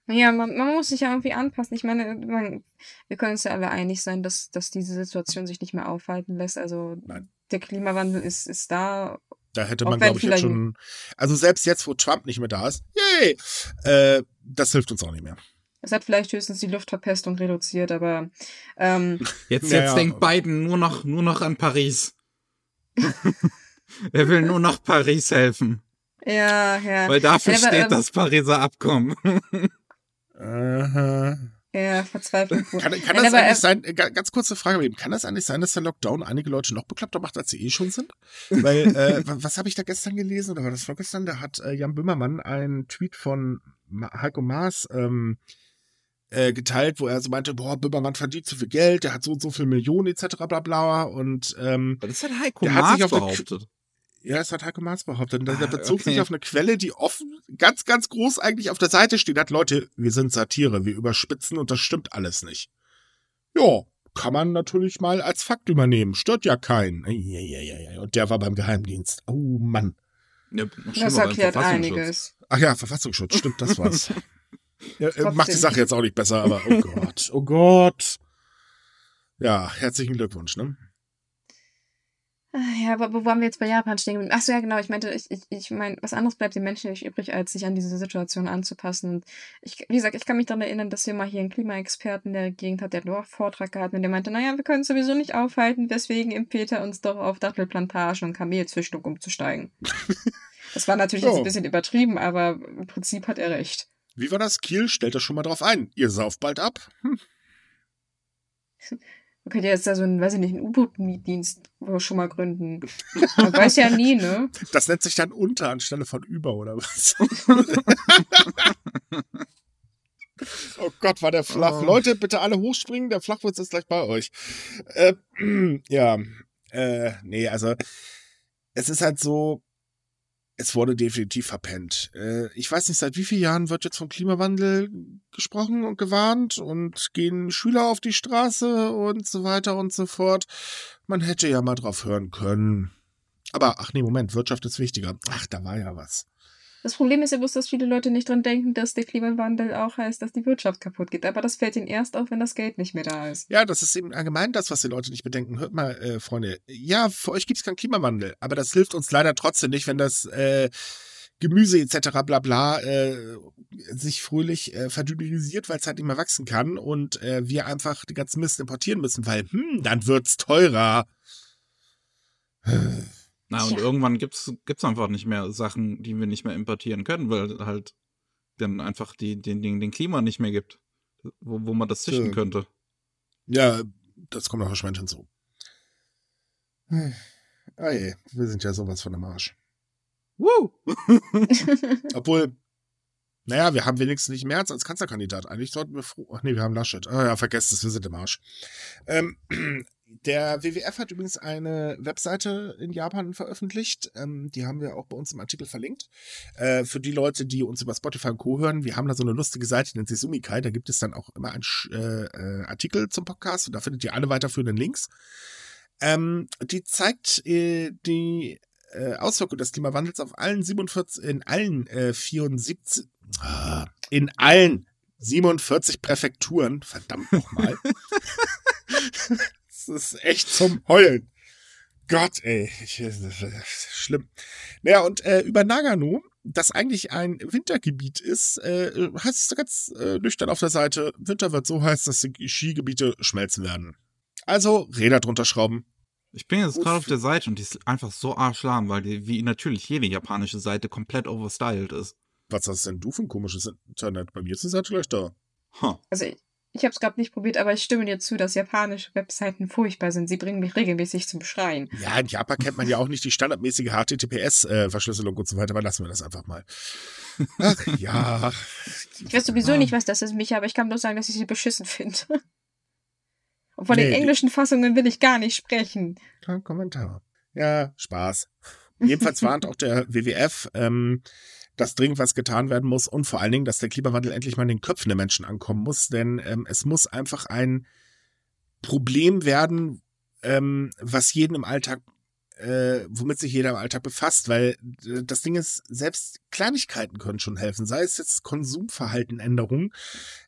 naja, man, man, muss sich ja irgendwie anpassen. Ich meine, man, wir können uns ja alle einig sein, dass, dass diese Situation sich nicht mehr aufhalten lässt. Also Nein. der Klimawandel ist, ist da. Da hätte man, glaube ich, jetzt schon. Also selbst jetzt, wo Trump nicht mehr da ist, yay! Äh, das hilft uns auch nicht mehr. Es hat vielleicht höchstens die Luftverpestung reduziert, aber ähm, jetzt, jetzt denkt Biden nur noch, nur noch an Paris. Er will nur noch Paris helfen. Ja, ja. Weil dafür ja, aber, steht ähm, das Pariser Abkommen. Aha. Ja, Verzweiflung. Kann, kann ja, das eigentlich sein, äh, ganz kurze Frage, kann das eigentlich sein, dass der Lockdown einige Leute noch bekloppter macht, als sie eh schon sind? Weil, äh, was habe ich da gestern gelesen, oder war das vorgestern? Da hat äh, Jan Böhmermann einen Tweet von Heiko Maas ähm, äh, geteilt, wo er so meinte, boah, Böhmermann verdient zu viel Geld, der hat so und so viel Millionen etc. bla bla und ähm, das hat Heiko Maas behauptet. Ja, das hat Heiko Maas behauptet. Der, ah, bezog okay. sich auf eine Quelle, die offen, ganz, ganz groß eigentlich auf der Seite steht. Hat Leute, wir sind Satire, wir überspitzen und das stimmt alles nicht. Ja, kann man natürlich mal als Fakt übernehmen. Stört ja keinen. Und der war beim Geheimdienst. Oh Mann. Ja, das erklärt einiges. Ach ja, Verfassungsschutz, stimmt, das war's. ja, äh, macht die Sache jetzt auch nicht besser, aber oh Gott, oh Gott. Ja, herzlichen Glückwunsch, ne? Ja, aber wo waren wir jetzt bei Japan stehen? Achso, ja, genau. Ich meinte, ich, ich, ich meine, was anderes bleibt den Menschen nicht übrig, als sich an diese Situation anzupassen. Und ich, wie gesagt, ich kann mich daran erinnern, dass wir mal hier einen Klimaexperten der Gegend hat, der nur Vortrag gehabt und der meinte, naja, wir können es sowieso nicht aufhalten, deswegen im Peter uns doch auf Dattelplantagen und Kamelzüchtung umzusteigen. das war natürlich oh. jetzt ein bisschen übertrieben, aber im Prinzip hat er recht. Wie war das? Kiel stellt das schon mal drauf ein. Ihr sauft bald ab. Hm. Man könnte jetzt da so einen, weiß ich nicht, einen U-Boot-Mietdienst schon mal gründen. Man weiß ja nie, ne? Das nennt sich dann unter anstelle von über, oder was? oh Gott, war der flach. Oh. Leute, bitte alle hochspringen, der Flachwitz ist gleich bei euch. Äh, ja, äh, nee, also es ist halt so, es wurde definitiv verpennt. Äh, ich weiß nicht, seit wie vielen Jahren wird jetzt vom Klimawandel gesprochen und gewarnt und gehen Schüler auf die Straße und so weiter und so fort. Man hätte ja mal drauf hören können. Aber, ach nee, Moment, Wirtschaft ist wichtiger. Ach, da war ja was. Das Problem ist ja bloß, dass viele Leute nicht dran denken, dass der Klimawandel auch heißt, dass die Wirtschaft kaputt geht. Aber das fällt ihnen erst auf, wenn das Geld nicht mehr da ist. Ja, das ist eben allgemein das, was die Leute nicht bedenken. Hört mal, äh, Freunde, ja, für euch gibt es keinen Klimawandel, aber das hilft uns leider trotzdem nicht, wenn das äh, Gemüse etc. bla bla äh, sich fröhlich äh, verdünnisiert, weil es halt nicht mehr wachsen kann und äh, wir einfach die ganzen Mist importieren müssen, weil, hm, dann wird's teurer. Na, und ja. irgendwann gibt's gibt's einfach nicht mehr Sachen, die wir nicht mehr importieren können, weil halt dann einfach die, den, den, den Klima nicht mehr gibt, wo, wo man das züchten ja. könnte. Ja, das kommt noch verschwend hinzu. Ah je, wir sind ja sowas von dem Arsch. Woo! Obwohl, Naja, wir haben wenigstens nicht März als Kanzlerkandidat. Eigentlich sollten wir froh. Ach nee, wir haben Laschet. Ah ja, vergesst es, wir sind im Arsch. Ähm, der WWF hat übrigens eine Webseite in Japan veröffentlicht. Ähm, die haben wir auch bei uns im Artikel verlinkt. Äh, für die Leute, die uns über Spotify und Co. hören, wir haben da so eine lustige Seite, nennt sich Sumikai. Da gibt es dann auch immer einen äh, äh, Artikel zum Podcast und da findet ihr alle weiterführenden Links. Ähm, die zeigt äh, die äh, Auswirkung des Klimawandels auf allen 47, in allen äh, 74, ah, in allen 47 Präfekturen, verdammt nochmal. das ist echt zum Heulen. Gott, ey, ich, schlimm. Naja, und äh, über Nagano, das eigentlich ein Wintergebiet ist, äh, heißt es ganz äh, nüchtern auf der Seite, Winter wird so heiß, dass die Skigebiete schmelzen werden. Also Räder drunter schrauben, ich bin jetzt gerade auf der Seite und die ist einfach so arschlahm, weil die, wie natürlich jede japanische Seite komplett overstyled ist. Was hast denn du für ein komisches Internet? Bei mir ist Seite gleich da. Huh. Also ich, ich habe es gerade nicht probiert, aber ich stimme dir zu, dass japanische Webseiten furchtbar sind. Sie bringen mich regelmäßig zum Schreien. Ja, in Japan kennt man ja auch nicht die standardmäßige HTTPS-Verschlüsselung und so weiter, aber lassen wir das einfach mal. Ach ja. Ich weiß sowieso nicht, was das ist, Micha, aber ich kann bloß sagen, dass ich sie beschissen finde. Und von nee, den englischen Fassungen will ich gar nicht sprechen. Kein Kommentar. Ja, Spaß. Jedenfalls warnt auch der WWF, ähm, dass dringend was getan werden muss und vor allen Dingen, dass der Klimawandel endlich mal in den Köpfen der Menschen ankommen muss, denn ähm, es muss einfach ein Problem werden, ähm, was jeden im Alltag äh, womit sich jeder im Alltag befasst, weil äh, das Ding ist, selbst Kleinigkeiten können schon helfen, sei es jetzt Konsumverhaltenänderungen.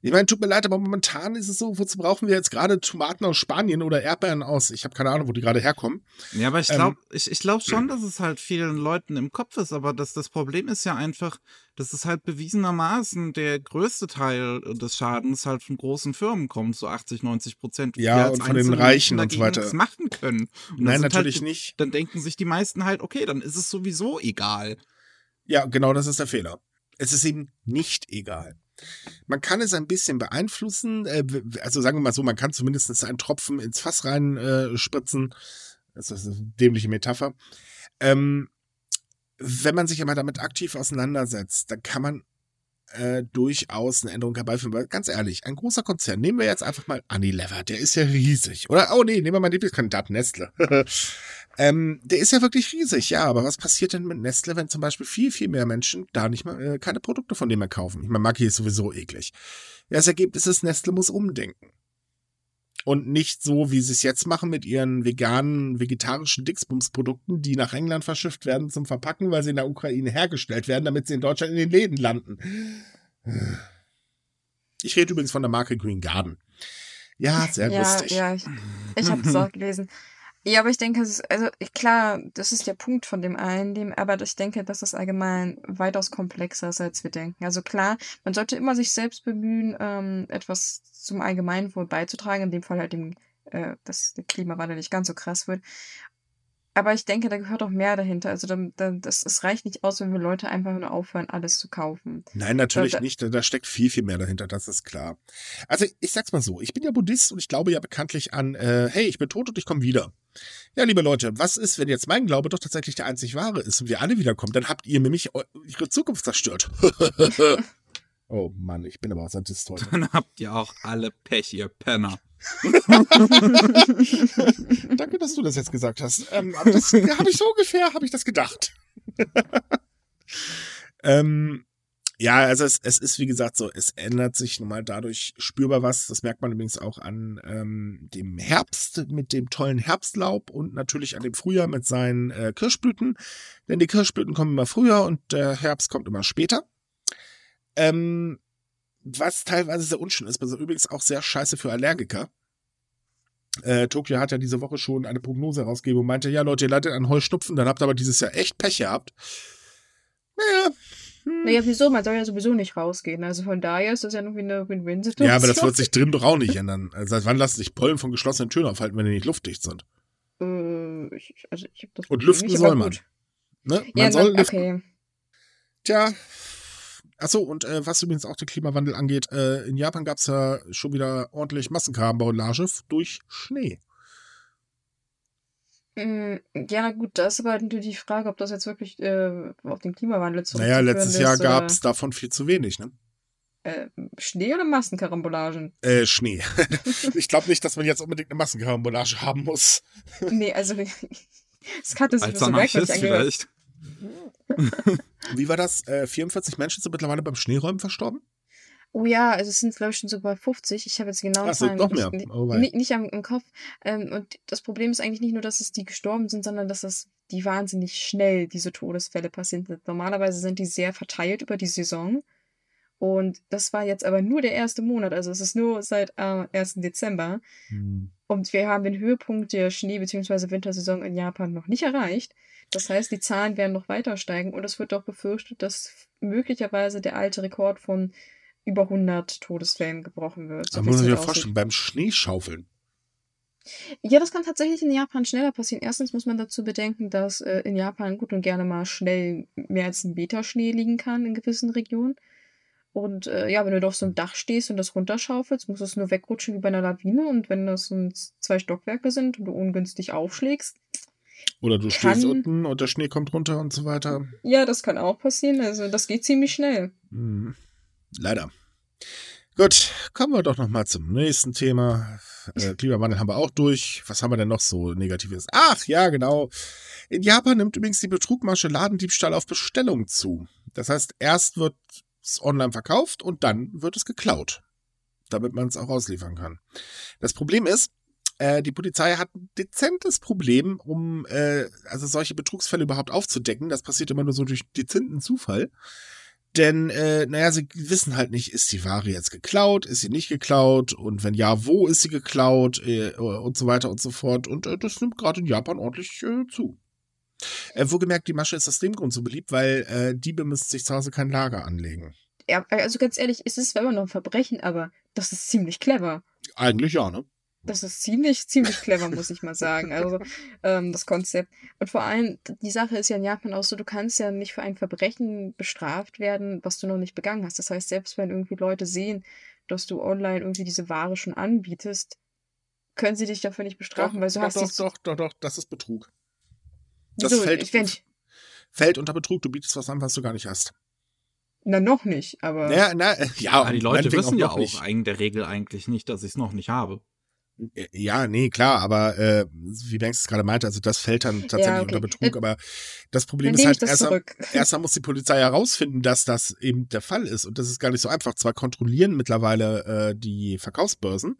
Ich meine, tut mir leid, aber momentan ist es so, wozu brauchen wir jetzt gerade Tomaten aus Spanien oder Erdbeeren aus, ich habe keine Ahnung, wo die gerade herkommen. Ja, aber ich glaube ähm, ich, ich glaub schon, dass es halt vielen Leuten im Kopf ist, aber das, das Problem ist ja einfach, dass es halt bewiesenermaßen der größte Teil des Schadens halt von großen Firmen kommt, so 80, 90 Prozent. Ja, und von den Reichen und so weiter. machen können. Und Nein, natürlich halt, nicht. Dann denken sich die meisten halt, okay, dann ist es sowieso egal. Ja, genau das ist der Fehler. Es ist eben nicht egal. Man kann es ein bisschen beeinflussen, äh, also sagen wir mal so, man kann zumindest einen Tropfen ins Fass rein äh, spritzen. Das ist eine dämliche Metapher. Ähm, wenn man sich aber damit aktiv auseinandersetzt, dann kann man äh, durchaus eine Änderung herbeiführen. Weil ganz ehrlich, ein großer Konzern, nehmen wir jetzt einfach mal Unilever, der ist ja riesig. Oder, oh nee, nehmen wir mal Lieblingskandidat Nestle. ähm, der ist ja wirklich riesig, ja, aber was passiert denn mit Nestle, wenn zum Beispiel viel, viel mehr Menschen da nicht mal äh, keine Produkte von dem mehr kaufen? Ich meine, Maki ist sowieso eklig. Ja, das Ergebnis ist, Nestle muss umdenken. Und nicht so, wie sie es jetzt machen mit ihren veganen, vegetarischen Dixbums-Produkten, die nach England verschifft werden zum Verpacken, weil sie in der Ukraine hergestellt werden, damit sie in Deutschland in den Läden landen. Ich rede übrigens von der Marke Green Garden. Ja, sehr ja, lustig. Ja, ich, ich habe das auch gelesen. Ja, aber ich denke, ist, also klar, das ist der Punkt von dem einen, dem, aber ich denke, dass das allgemein weitaus komplexer ist, als wir denken. Also klar, man sollte immer sich selbst bemühen, ähm, etwas zum Allgemeinwohl beizutragen, in dem Fall halt dem, äh, dass der Klimawandel nicht ganz so krass wird. Aber ich denke, da gehört auch mehr dahinter. Also da, da, das, es reicht nicht aus, wenn wir Leute einfach nur aufhören, alles zu kaufen. Nein, natürlich da, nicht. Da steckt viel, viel mehr dahinter, das ist klar. Also ich sag's mal so, ich bin ja Buddhist und ich glaube ja bekanntlich an, äh, hey, ich bin tot und ich komme wieder. Ja, liebe Leute, was ist, wenn jetzt mein Glaube doch tatsächlich der einzig wahre ist und wir alle wiederkommen? Dann habt ihr nämlich eure Zukunft zerstört. oh Mann, ich bin aber auch Sadist heute. Dann habt ihr auch alle Pech, ihr Penner. Danke, dass du das jetzt gesagt hast. Ähm, aber das habe ich so ungefähr, habe ich das gedacht. ähm, ja, also es, es ist wie gesagt so, es ändert sich nun mal dadurch spürbar was. Das merkt man übrigens auch an ähm, dem Herbst mit dem tollen Herbstlaub und natürlich an dem Frühjahr mit seinen äh, Kirschblüten. Denn die Kirschblüten kommen immer früher und der Herbst kommt immer später. Ähm, was teilweise sehr unschön ist, was übrigens auch sehr scheiße für Allergiker. Äh, Tokio hat ja diese Woche schon eine Prognose herausgegeben und meinte, ja Leute, ihr leidet an Heuschnupfen, dann habt ihr aber dieses Jahr echt Pech gehabt. Naja. Hm. Naja, wieso? Man soll ja sowieso nicht rausgehen. Also von daher ist das ja irgendwie eine Win-Win-Situation. Ja, aber das wird sich drin doch auch nicht ändern. Also seit wann lassen sich Pollen von geschlossenen Türen aufhalten, wenn die nicht luftdicht sind? Äh, ich, also ich hab das Und lüften nicht, soll man. Ne? Man ja, soll lüften. Okay. Tja, Achso, und äh, was übrigens auch den Klimawandel angeht, äh, in Japan gab es ja schon wieder ordentlich Massenkarambolage durch Schnee. Mm, Ja, na gut, da ist aber halt natürlich die Frage, ob das jetzt wirklich äh, auf den Klimawandel Naja, zurückzuführen letztes Jahr gab es davon viel zu wenig, ne? äh, Schnee oder Massenkarambolagen? Äh, Schnee. ich glaube nicht, dass man jetzt unbedingt eine Massenkarambolage haben muss. Nee, also es hatte sich Als so angehört. vielleicht. Wie war das? Äh, 44 Menschen sind mittlerweile beim Schneeräumen verstorben? Oh ja, also es sind, glaube ich, schon so bei 50. Ich habe jetzt genau Ach Zahlen noch mehr. nicht, Oh nicht, nicht am, im Kopf. Ähm, und das Problem ist eigentlich nicht nur, dass es die gestorben sind, sondern dass es die wahnsinnig schnell diese Todesfälle passiert sind. Normalerweise sind die sehr verteilt über die Saison. Und das war jetzt aber nur der erste Monat. Also es ist nur seit äh, 1. Dezember. Hm. Und wir haben den Höhepunkt der Schnee- bzw. Wintersaison in Japan noch nicht erreicht. Das heißt, die Zahlen werden noch weiter steigen und es wird auch befürchtet, dass möglicherweise der alte Rekord von über 100 Todesfällen gebrochen wird. Da wie muss man sich halt ja vorstellen, beim Schneeschaufeln. Ja, das kann tatsächlich in Japan schneller passieren. Erstens muss man dazu bedenken, dass äh, in Japan gut und gerne mal schnell mehr als ein Meter Schnee liegen kann in gewissen Regionen. Und äh, ja, wenn du auf so einem Dach stehst und das runterschaufelst, muss es nur wegrutschen wie bei einer Lawine. Und wenn das ein- zwei Stockwerke sind und du ungünstig aufschlägst, Oder du Kann- stehst unten und der Schnee kommt runter und so weiter. ja, das kann auch passieren. Also das geht ziemlich schnell. Hm. Leider. Gut, kommen wir doch noch mal zum nächsten Thema. Äh, Klimawandel haben wir auch durch. Was haben wir denn noch so Negatives? Ach, ja, genau. In Japan nimmt übrigens die Betrugmasche Ladendiebstahl auf Bestellung zu. Das heißt, erst wird es online verkauft und dann wird es geklaut, damit man es auch ausliefern kann. Das Problem ist, äh, die Polizei hat ein dezentes Problem, um äh, also solche Betrugsfälle überhaupt aufzudecken. Das passiert immer nur so durch dezenten Zufall. Denn, äh, naja, sie wissen halt nicht, ist die Ware jetzt geklaut, ist sie nicht geklaut und wenn ja, wo ist sie geklaut äh, und so weiter und so fort. Und äh, das nimmt gerade in Japan ordentlich äh, zu. Äh, wohlgemerkt, die Masche ist aus dem Grund so beliebt, weil äh, Diebe müssen sich zu Hause kein Lager anlegen. Ja, also ganz ehrlich, es ist immer noch ein Verbrechen, aber das ist ziemlich clever. Eigentlich ja, ne? Das ist ziemlich, ziemlich clever, muss ich mal sagen. Also, ähm, das Konzept. Und vor allem, die Sache ist ja in Japan auch so, du kannst ja nicht für ein Verbrechen bestraft werden, was du noch nicht begangen hast. Das heißt, selbst wenn irgendwie Leute sehen, dass du online irgendwie diese Ware schon anbietest, können sie dich dafür nicht bestrafen, weil du doch, hast doch, doch, doch, doch, das ist Betrug. Das Wieso? fällt, Ich fällt unter Betrug. Du bietest was an, was du gar nicht hast. Na, noch nicht, aber. Naja, na, äh, ja, Aber die Leute wissen ja noch auch nicht. in der Regel eigentlich nicht, dass ich es noch nicht habe. Äh, Ja, nee, klar, aber äh, wie Banks es gerade meinte, also das fällt dann tatsächlich Ja, okay. unter Betrug, Äh, aber das Problem Dann ist halt, das erst, zurück. erst muss die Polizei herausfinden, dass das eben der Fall ist und das ist gar nicht so einfach. Zwar kontrollieren mittlerweile äh, die Verkaufsbörsen,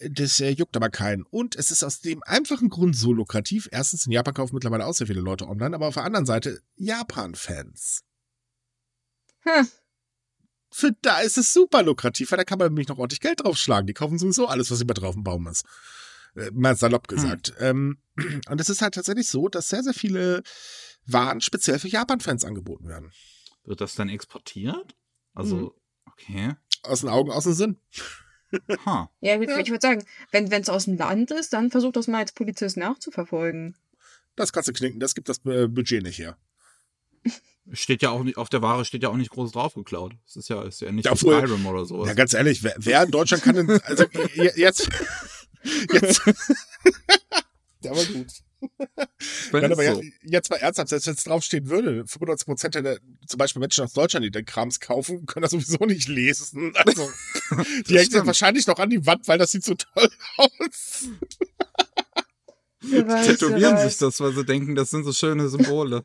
das äh, juckt aber keinen. Und es ist aus dem einfachen Grund so lukrativ. Erstens, in Japan kaufen mittlerweile auch sehr viele Leute online, aber auf der anderen Seite Japan-Fans. Hm. Für da ist es super lukrativ, weil da kann man nämlich noch ordentlich Geld draufschlagen. Die kaufen sowieso alles, was über drauf im Baum ist. Äh, mal salopp gesagt. Ähm, und es ist halt tatsächlich so, dass sehr, sehr viele Waren speziell für Japan-Fans angeboten werden. Wird das dann exportiert? Also, Mhm. okay. Aus den Augen, aus dem Sinn. Ha. Ja, ich, Ja. ich würde sagen, wenn es aus dem Land ist, dann versucht das mal als Polizist nachzuverfolgen. Das kannst du knicken, das gibt das äh, Budget nicht her. Steht ja auch nicht, auf der Ware steht ja auch nicht groß drauf geklaut. Es ist ja, ist ja nicht obwohl- Skyrim oder sowas. Ja, ganz ehrlich, wer, wer in Deutschland kann denn, also je- jetzt, jetzt, der war gut. Wenn Nein, aber so. jetzt, mal ernsthaft, selbst wenn es draufstehen würde, 95 Prozent der, zum Beispiel Menschen aus Deutschland, die den Krams kaufen, können das sowieso nicht lesen. Also, die hängt ja wahrscheinlich noch an die Wand, weil das sieht so toll aus. Weiß, Tätowieren sich das, weil sie denken, das sind so schöne Symbole.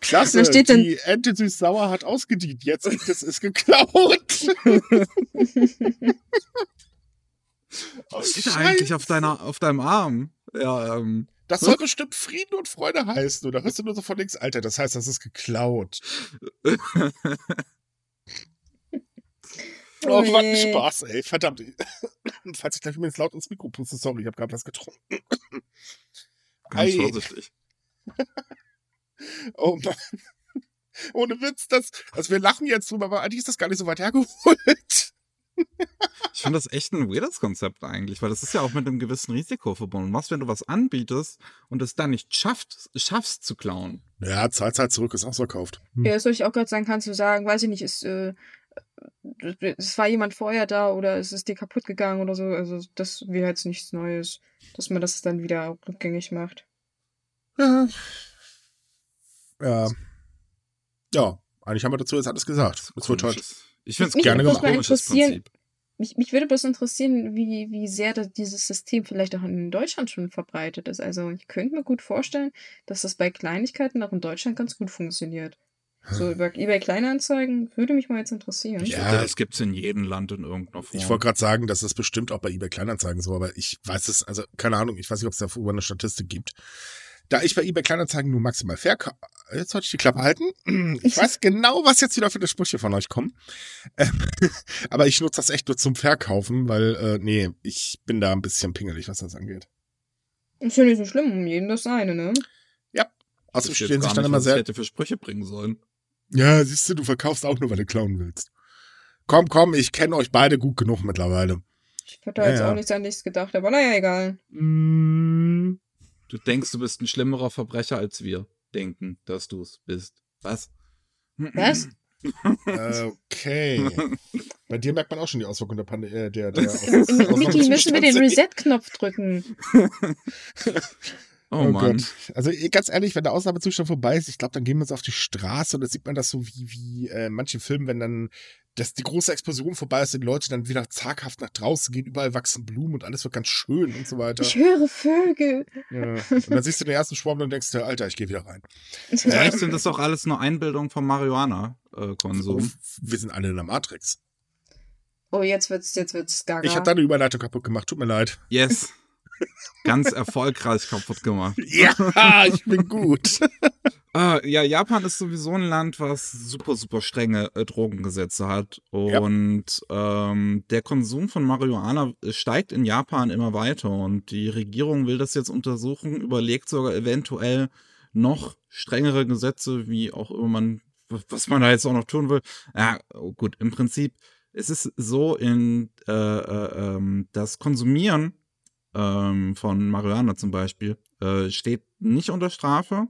Klasse, steht denn- die Ente süß-sauer hat ausgedient, jetzt gibt es es geklaut. Was steht da eigentlich auf deiner, auf deinem Arm? Ja, ähm, Das soll bestimmt Frieden und Freude heißen. Und da hörst du nur so von links, Alter, das heißt, das ist geklaut. Oh, was ein je. Spaß, ey. Verdammt. Falls ich gleich übrigens laut ins Mikro puste, sorry, ich habe gerade was getrunken. ganz Ei. vorsichtig. Oh Mann. Ohne Witz, das. Also wir lachen jetzt drüber, aber eigentlich ist das gar nicht so weit hergeholt. Ich finde das echt ein weirdes Konzept eigentlich, weil das ist ja auch mit einem gewissen Risiko verbunden. Was, wenn du was anbietest und es dann nicht schafft, schaffst zu klauen? Ja, Zeit, Zeit zurück ist ausverkauft. Hm. Ja, das soll ich auch gerade sagen, kannst du sagen, weiß ich nicht, ist, äh, es war jemand vorher da oder es ist dir kaputt gegangen oder so. Also das wäre jetzt nichts Neues, dass man das dann wieder rückgängig macht. Ja. Ja. Ja, eigentlich haben wir dazu jetzt alles gesagt. Es wird heute Ich finde es Mich gerne würde mal komisches interessieren, Prinzip. mich, mich würde bloß interessieren, wie, wie sehr das, dieses System vielleicht auch in Deutschland schon verbreitet ist. Also ich könnte mir gut vorstellen, dass das bei Kleinigkeiten auch in Deutschland ganz gut funktioniert. So über eBay Kleinanzeigen würde mich mal jetzt interessieren. Ich Ja. das gibt's in jedem Land in irgendeiner Form. Ich wollte gerade sagen, dass es bestimmt auch bei eBay Kleinanzeigen so, aber ich weiß es, also keine Ahnung, ich weiß nicht, ob es darüber eine Statistik gibt. Da ich bei eBay Kleinanzeigen nur maximal verkaufe, jetzt sollte ich die Klappe halten. Ich weiß genau, was jetzt wieder für eine Sprüche von euch kommen. Ähm, aber ich nutze das echt nur zum Verkaufen, weil, äh, nee, ich bin da ein bisschen pingelig, was das angeht. Ist ja nicht so schlimm, um jeden das seine, ne? Außerdem Ich weiß stehen sich dann nicht, immer was ich sehr, hätte für Sprüche bringen sollen. ja, siehst du, du verkaufst auch nur, weil du klauen willst. Komm, komm, ich kenne euch beide gut genug mittlerweile. Ich hätte Ja, jetzt ja. auch nichts an nichts gedacht, aber naja, egal. Mm, Du denkst, du bist ein schlimmerer Verbrecher, als wir denken, dass du es bist. Was? Was? Okay. Bei dir merkt man auch schon die Auswirkungen der Pandemie. Äh, der, der Miki, müssen wir den Reset-Knopf drücken? Oh, Oh, Mann. Gott. Also ganz ehrlich, wenn der Ausnahmezustand vorbei ist, ich glaube, dann gehen wir uns auf die Straße und dann sieht man das so wie, wie äh, in manchen Filmen, wenn dann dass die große Explosion vorbei ist, die Leute dann wieder zaghaft nach draußen gehen, überall wachsen Blumen und alles wird ganz schön und so weiter. Ich höre Vögel. Ja. Und dann siehst du den ersten Schwarm und denkst dir, Alter, ich gehe wieder rein. Vielleicht sind das auch alles nur Einbildungen vom Marihuana-Konsum. Wir sind alle in der Matrix. Oh, jetzt wird's, jetzt wird's gaga. Ich habe deine Überleitung kaputt gemacht, tut mir leid. Yes. Ganz erfolgreich kaputt gemacht. Ja, ich bin gut. Ah, ja, Japan ist sowieso ein Land, was super, super strenge äh, Drogengesetze hat. Ja. Und ähm, der Konsum von Marihuana steigt in Japan immer weiter. Und die Regierung will das jetzt untersuchen, überlegt sogar eventuell noch strengere Gesetze, wie auch immer man, was man da jetzt auch noch tun will. Ja, gut, im Prinzip, es ist so in äh, äh, ähm, das Konsumieren ähm, von Marihuana zum Beispiel äh, steht nicht unter Strafe.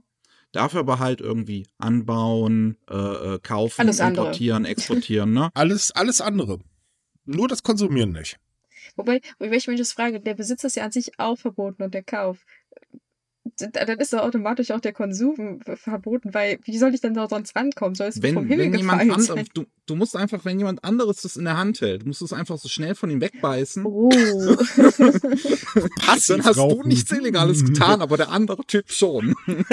Dafür aber halt irgendwie anbauen, äh, äh, kaufen, Alles andere. importieren, exportieren, ne? Alles, alles andere. Nur das Konsumieren nicht. Wobei, wobei ich mich das frage, der Besitz ist ja an sich auch verboten und der Kauf. Dann ist doch automatisch auch der Konsum verboten, weil wie soll ich denn da sonst rankommen? Soll es Wenn, vom Himmel wenn jemand gefallen anderes, sein? du, du musst einfach, wenn jemand anderes das in der Hand hält, musst du es einfach so schnell von ihm wegbeißen. Oh. Passiv Dann hast du rauchen. nichts Illegales getan, aber der andere Typ schon.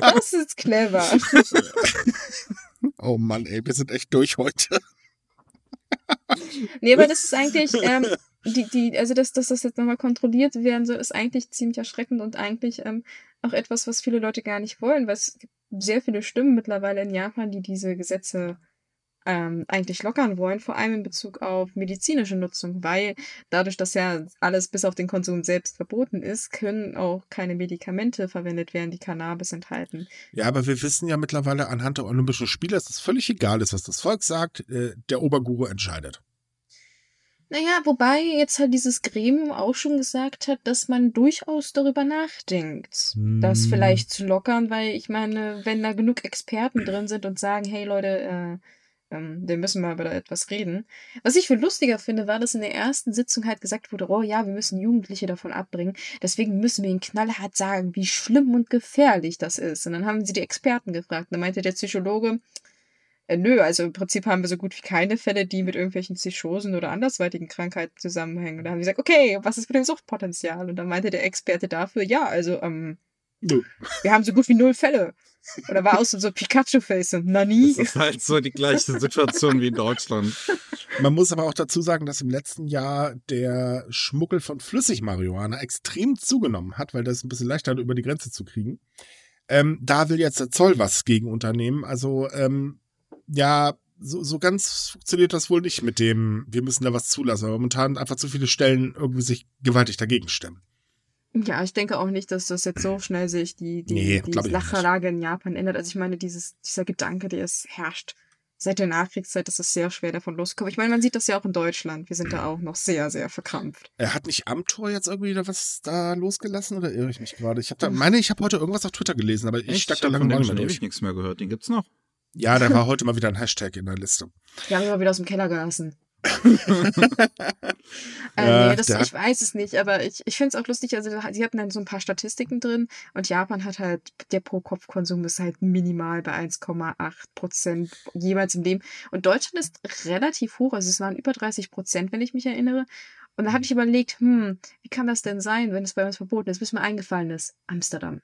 das ist clever. Oh Mann, ey, wir sind echt durch heute. Nee, aber das ist eigentlich, ähm, die, die, also dass, dass das jetzt nochmal kontrolliert werden soll, ist eigentlich ziemlich erschreckend und eigentlich ähm, auch etwas, was viele Leute gar nicht wollen, weil es gibt sehr viele Stimmen mittlerweile in Japan, die diese Gesetze ähm, eigentlich lockern wollen, vor allem in Bezug auf medizinische Nutzung, weil dadurch, dass ja alles bis auf den Konsum selbst verboten ist, können auch keine Medikamente verwendet werden, die Cannabis enthalten. Ja, aber wir wissen ja mittlerweile anhand der Olympischen Spiele, dass es völlig egal ist, was das Volk sagt. Äh, der Oberguru entscheidet. Naja, wobei jetzt halt dieses Gremium auch schon gesagt hat, dass man durchaus darüber nachdenkt, das Hm. vielleicht zu lockern, weil ich meine, wenn da genug Experten drin sind und sagen, hey Leute, äh, ähm, wir müssen mal über da etwas reden. Was ich viel lustiger finde, war, dass in der ersten Sitzung halt gesagt wurde, oh ja, wir müssen Jugendliche davon abbringen, deswegen müssen wir ihnen knallhart sagen, wie schlimm und gefährlich das ist. Und dann haben sie die Experten gefragt. Und dann meinte der Psychologe, äh, nö, also im Prinzip haben wir so gut wie keine Fälle, die mit irgendwelchen Psychosen oder andersweitigen Krankheiten zusammenhängen. Und da haben sie gesagt, okay, was ist mit dem Suchtpotenzial? Und dann meinte der Experte dafür, ja, also, ähm, Nö. wir haben so gut wie null Fälle. Und da war auch so, so Pikachu-Face und Nani. Das ist halt so die gleiche Situation wie in Deutschland. Man muss aber auch dazu sagen, dass im letzten Jahr der Schmuggel von Flüssig-Marihuana extrem zugenommen hat, weil das ein bisschen leichter über die Grenze zu kriegen. Ähm, da will jetzt der Zoll was gegen unternehmen. Also, ähm, ja, so, so ganz funktioniert das wohl nicht mit dem, wir müssen da was zulassen. Aber momentan einfach zu viele Stellen irgendwie sich gewaltig dagegen stemmen. Ja, ich denke auch nicht, dass das jetzt so schnell sich die, die, Nee, die ich. Sachlage in Japan ändert. Also ich meine, dieses, dieser Gedanke, der es herrscht. Seit der Nachkriegszeit ist es sehr schwer, davon loszukommen. Ich meine, man sieht das ja auch in Deutschland. Wir sind da auch noch sehr, sehr verkrampft. Er hat nicht Amtor jetzt irgendwie wieder was da losgelassen oder irre ich mich gerade? Ich habe da, meine, ich habe heute irgendwas auf Twitter gelesen, aber ich Echt? da hab lange nicht mehr durch. nichts mehr gehört. Den gibt's noch. Ja, da war heute mal wieder ein Hashtag in der Liste. Die haben wir mal wieder aus dem Keller gelassen. äh, nee, das, ich weiß es nicht, aber ich, ich finde es auch lustig. Also, sie hatten dann so ein paar Statistiken drin und Japan hat halt, der Pro-Kopf-Konsum ist halt minimal bei 1,8 Prozent jeweils im Leben. Und Deutschland ist relativ hoch, also es waren über 30 Prozent, wenn ich mich erinnere. Und da habe ich überlegt, hm, wie kann das denn sein, wenn es bei uns verboten ist, bis mir eingefallen ist, Amsterdam.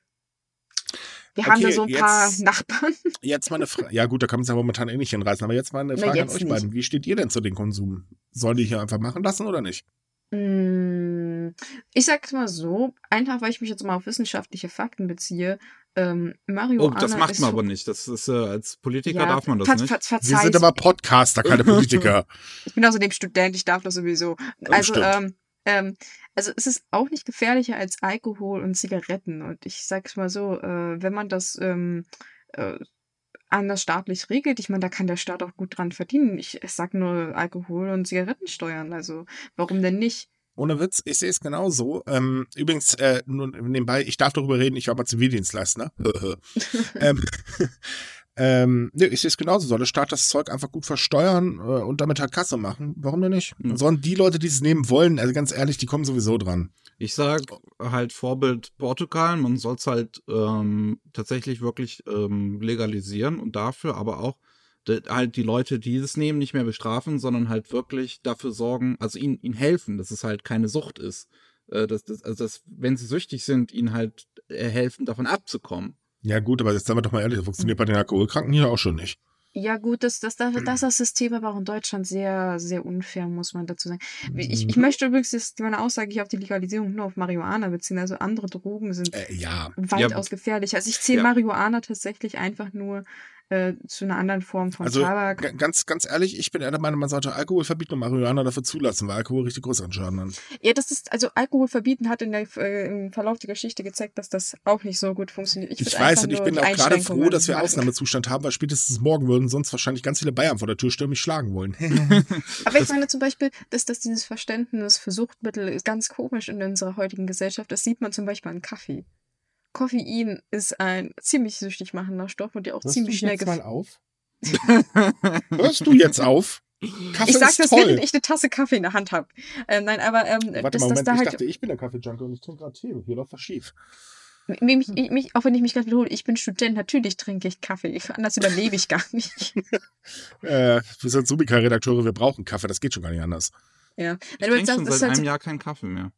Wir okay, haben da so ein jetzt, paar Nachbarn. Jetzt mal eine Frage. Ja, gut, da kann man es ja momentan eh nicht hinreißen. Aber jetzt mal eine Frage an euch nicht. beiden. Wie steht ihr denn zu den Konsum? Sollen die hier einfach machen lassen oder nicht? Hm, ich sag's mal so, einfach weil ich mich jetzt mal auf wissenschaftliche Fakten beziehe. Ähm, Mario oh, das macht man aber nicht. Das ist äh, als Politiker ja, darf man das ver nicht. Ver ver Wir sind aber Podcaster, keine Politiker. ich bin außerdem Student, ich darf das sowieso. Also, ähm, ähm, also es ist auch nicht gefährlicher als Alkohol und Zigaretten. Und ich sag's mal so, äh, wenn man das ähm, äh, anders staatlich regelt, ich meine, da kann der Staat auch gut dran verdienen. Ich, ich sag nur Alkohol und Zigaretten steuern. Also warum denn nicht? Ohne Witz, ich sehe es genauso. Ähm, übrigens, äh, nur nebenbei, ich darf darüber reden, ich war mal Zivildienstleister. ähm, ähm, nee, ich sehe es genauso. Soll der Staat das Zeug einfach gut versteuern äh, und damit halt Kasse machen? Warum denn nicht? Mhm. Sollen die Leute, die es nehmen wollen, also ganz ehrlich, die kommen sowieso dran. Ich sag halt Vorbild Portugal, man soll es halt ähm, tatsächlich wirklich ähm, legalisieren und dafür aber auch halt die Leute, die es nehmen, nicht mehr bestrafen, sondern halt wirklich dafür sorgen, also ihnen, ihnen helfen, dass es halt keine Sucht ist. Äh, dass, dass, also dass, wenn sie süchtig sind, ihnen halt äh, helfen, davon abzukommen. Ja, gut, aber jetzt sagen wir doch mal ehrlich, das funktioniert bei den Alkoholkranken hier auch schon nicht. Ja, gut, das, das, das, das, das System aber auch in Deutschland sehr, sehr unfair, muss man dazu sagen. Ich, ich mhm. möchte übrigens jetzt meine Aussage hier auf die Legalisierung nur auf Marihuana beziehen. Also andere Drogen sind äh, ja. weitaus ja. gefährlicher. Also ich zähle ja. Marihuana tatsächlich einfach nur äh, zu einer anderen Form von also, Tabak. Ganz, ganz ehrlich, ich bin eher der Meinung, man sollte Alkohol verbieten und Marihuana dafür zulassen, weil Alkohol richtig größeren Schaden hat. Ja, das ist, also Alkohol verbieten hat in der, äh, im Verlauf der Geschichte gezeigt, dass das auch nicht so gut funktioniert. Ich, ich weiß und ich bin auch gerade froh, dass wir Ausnahmezustand haben, weil spätestens morgen würden sonst wahrscheinlich ganz viele Bayern vor der Tür stürmen mich schlagen wollen. Aber ich meine zum Beispiel, dass, dass dieses Verständnis für Suchtmittel ist ganz komisch in unserer heutigen Gesellschaft. Das sieht man zum Beispiel an Kaffee. Koffein ist ein ziemlich süchtig machender Stoff und der auch Hörst ziemlich du schnell jetzt mal auf? Hörst du jetzt auf? Kaffee ich sag das, toll. während ich eine Tasse Kaffee in der Hand habe. Ähm, nein, aber ähm, Warte das, mal, Moment, da ich halt dachte, ich bin der Kaffee-Junkie und ich trinke gerade Tee. Hier läuft was schief. Mich, mich, auch wenn ich mich gerade wiederhole, ich bin Student, natürlich trinke ich Kaffee. Anders überlebe ich gar nicht. äh, wir sind Subika-Redakteure, wir brauchen Kaffee, das geht schon gar nicht anders. Ja. Ich trinke schon seit halt einem Jahr keinen Kaffee mehr.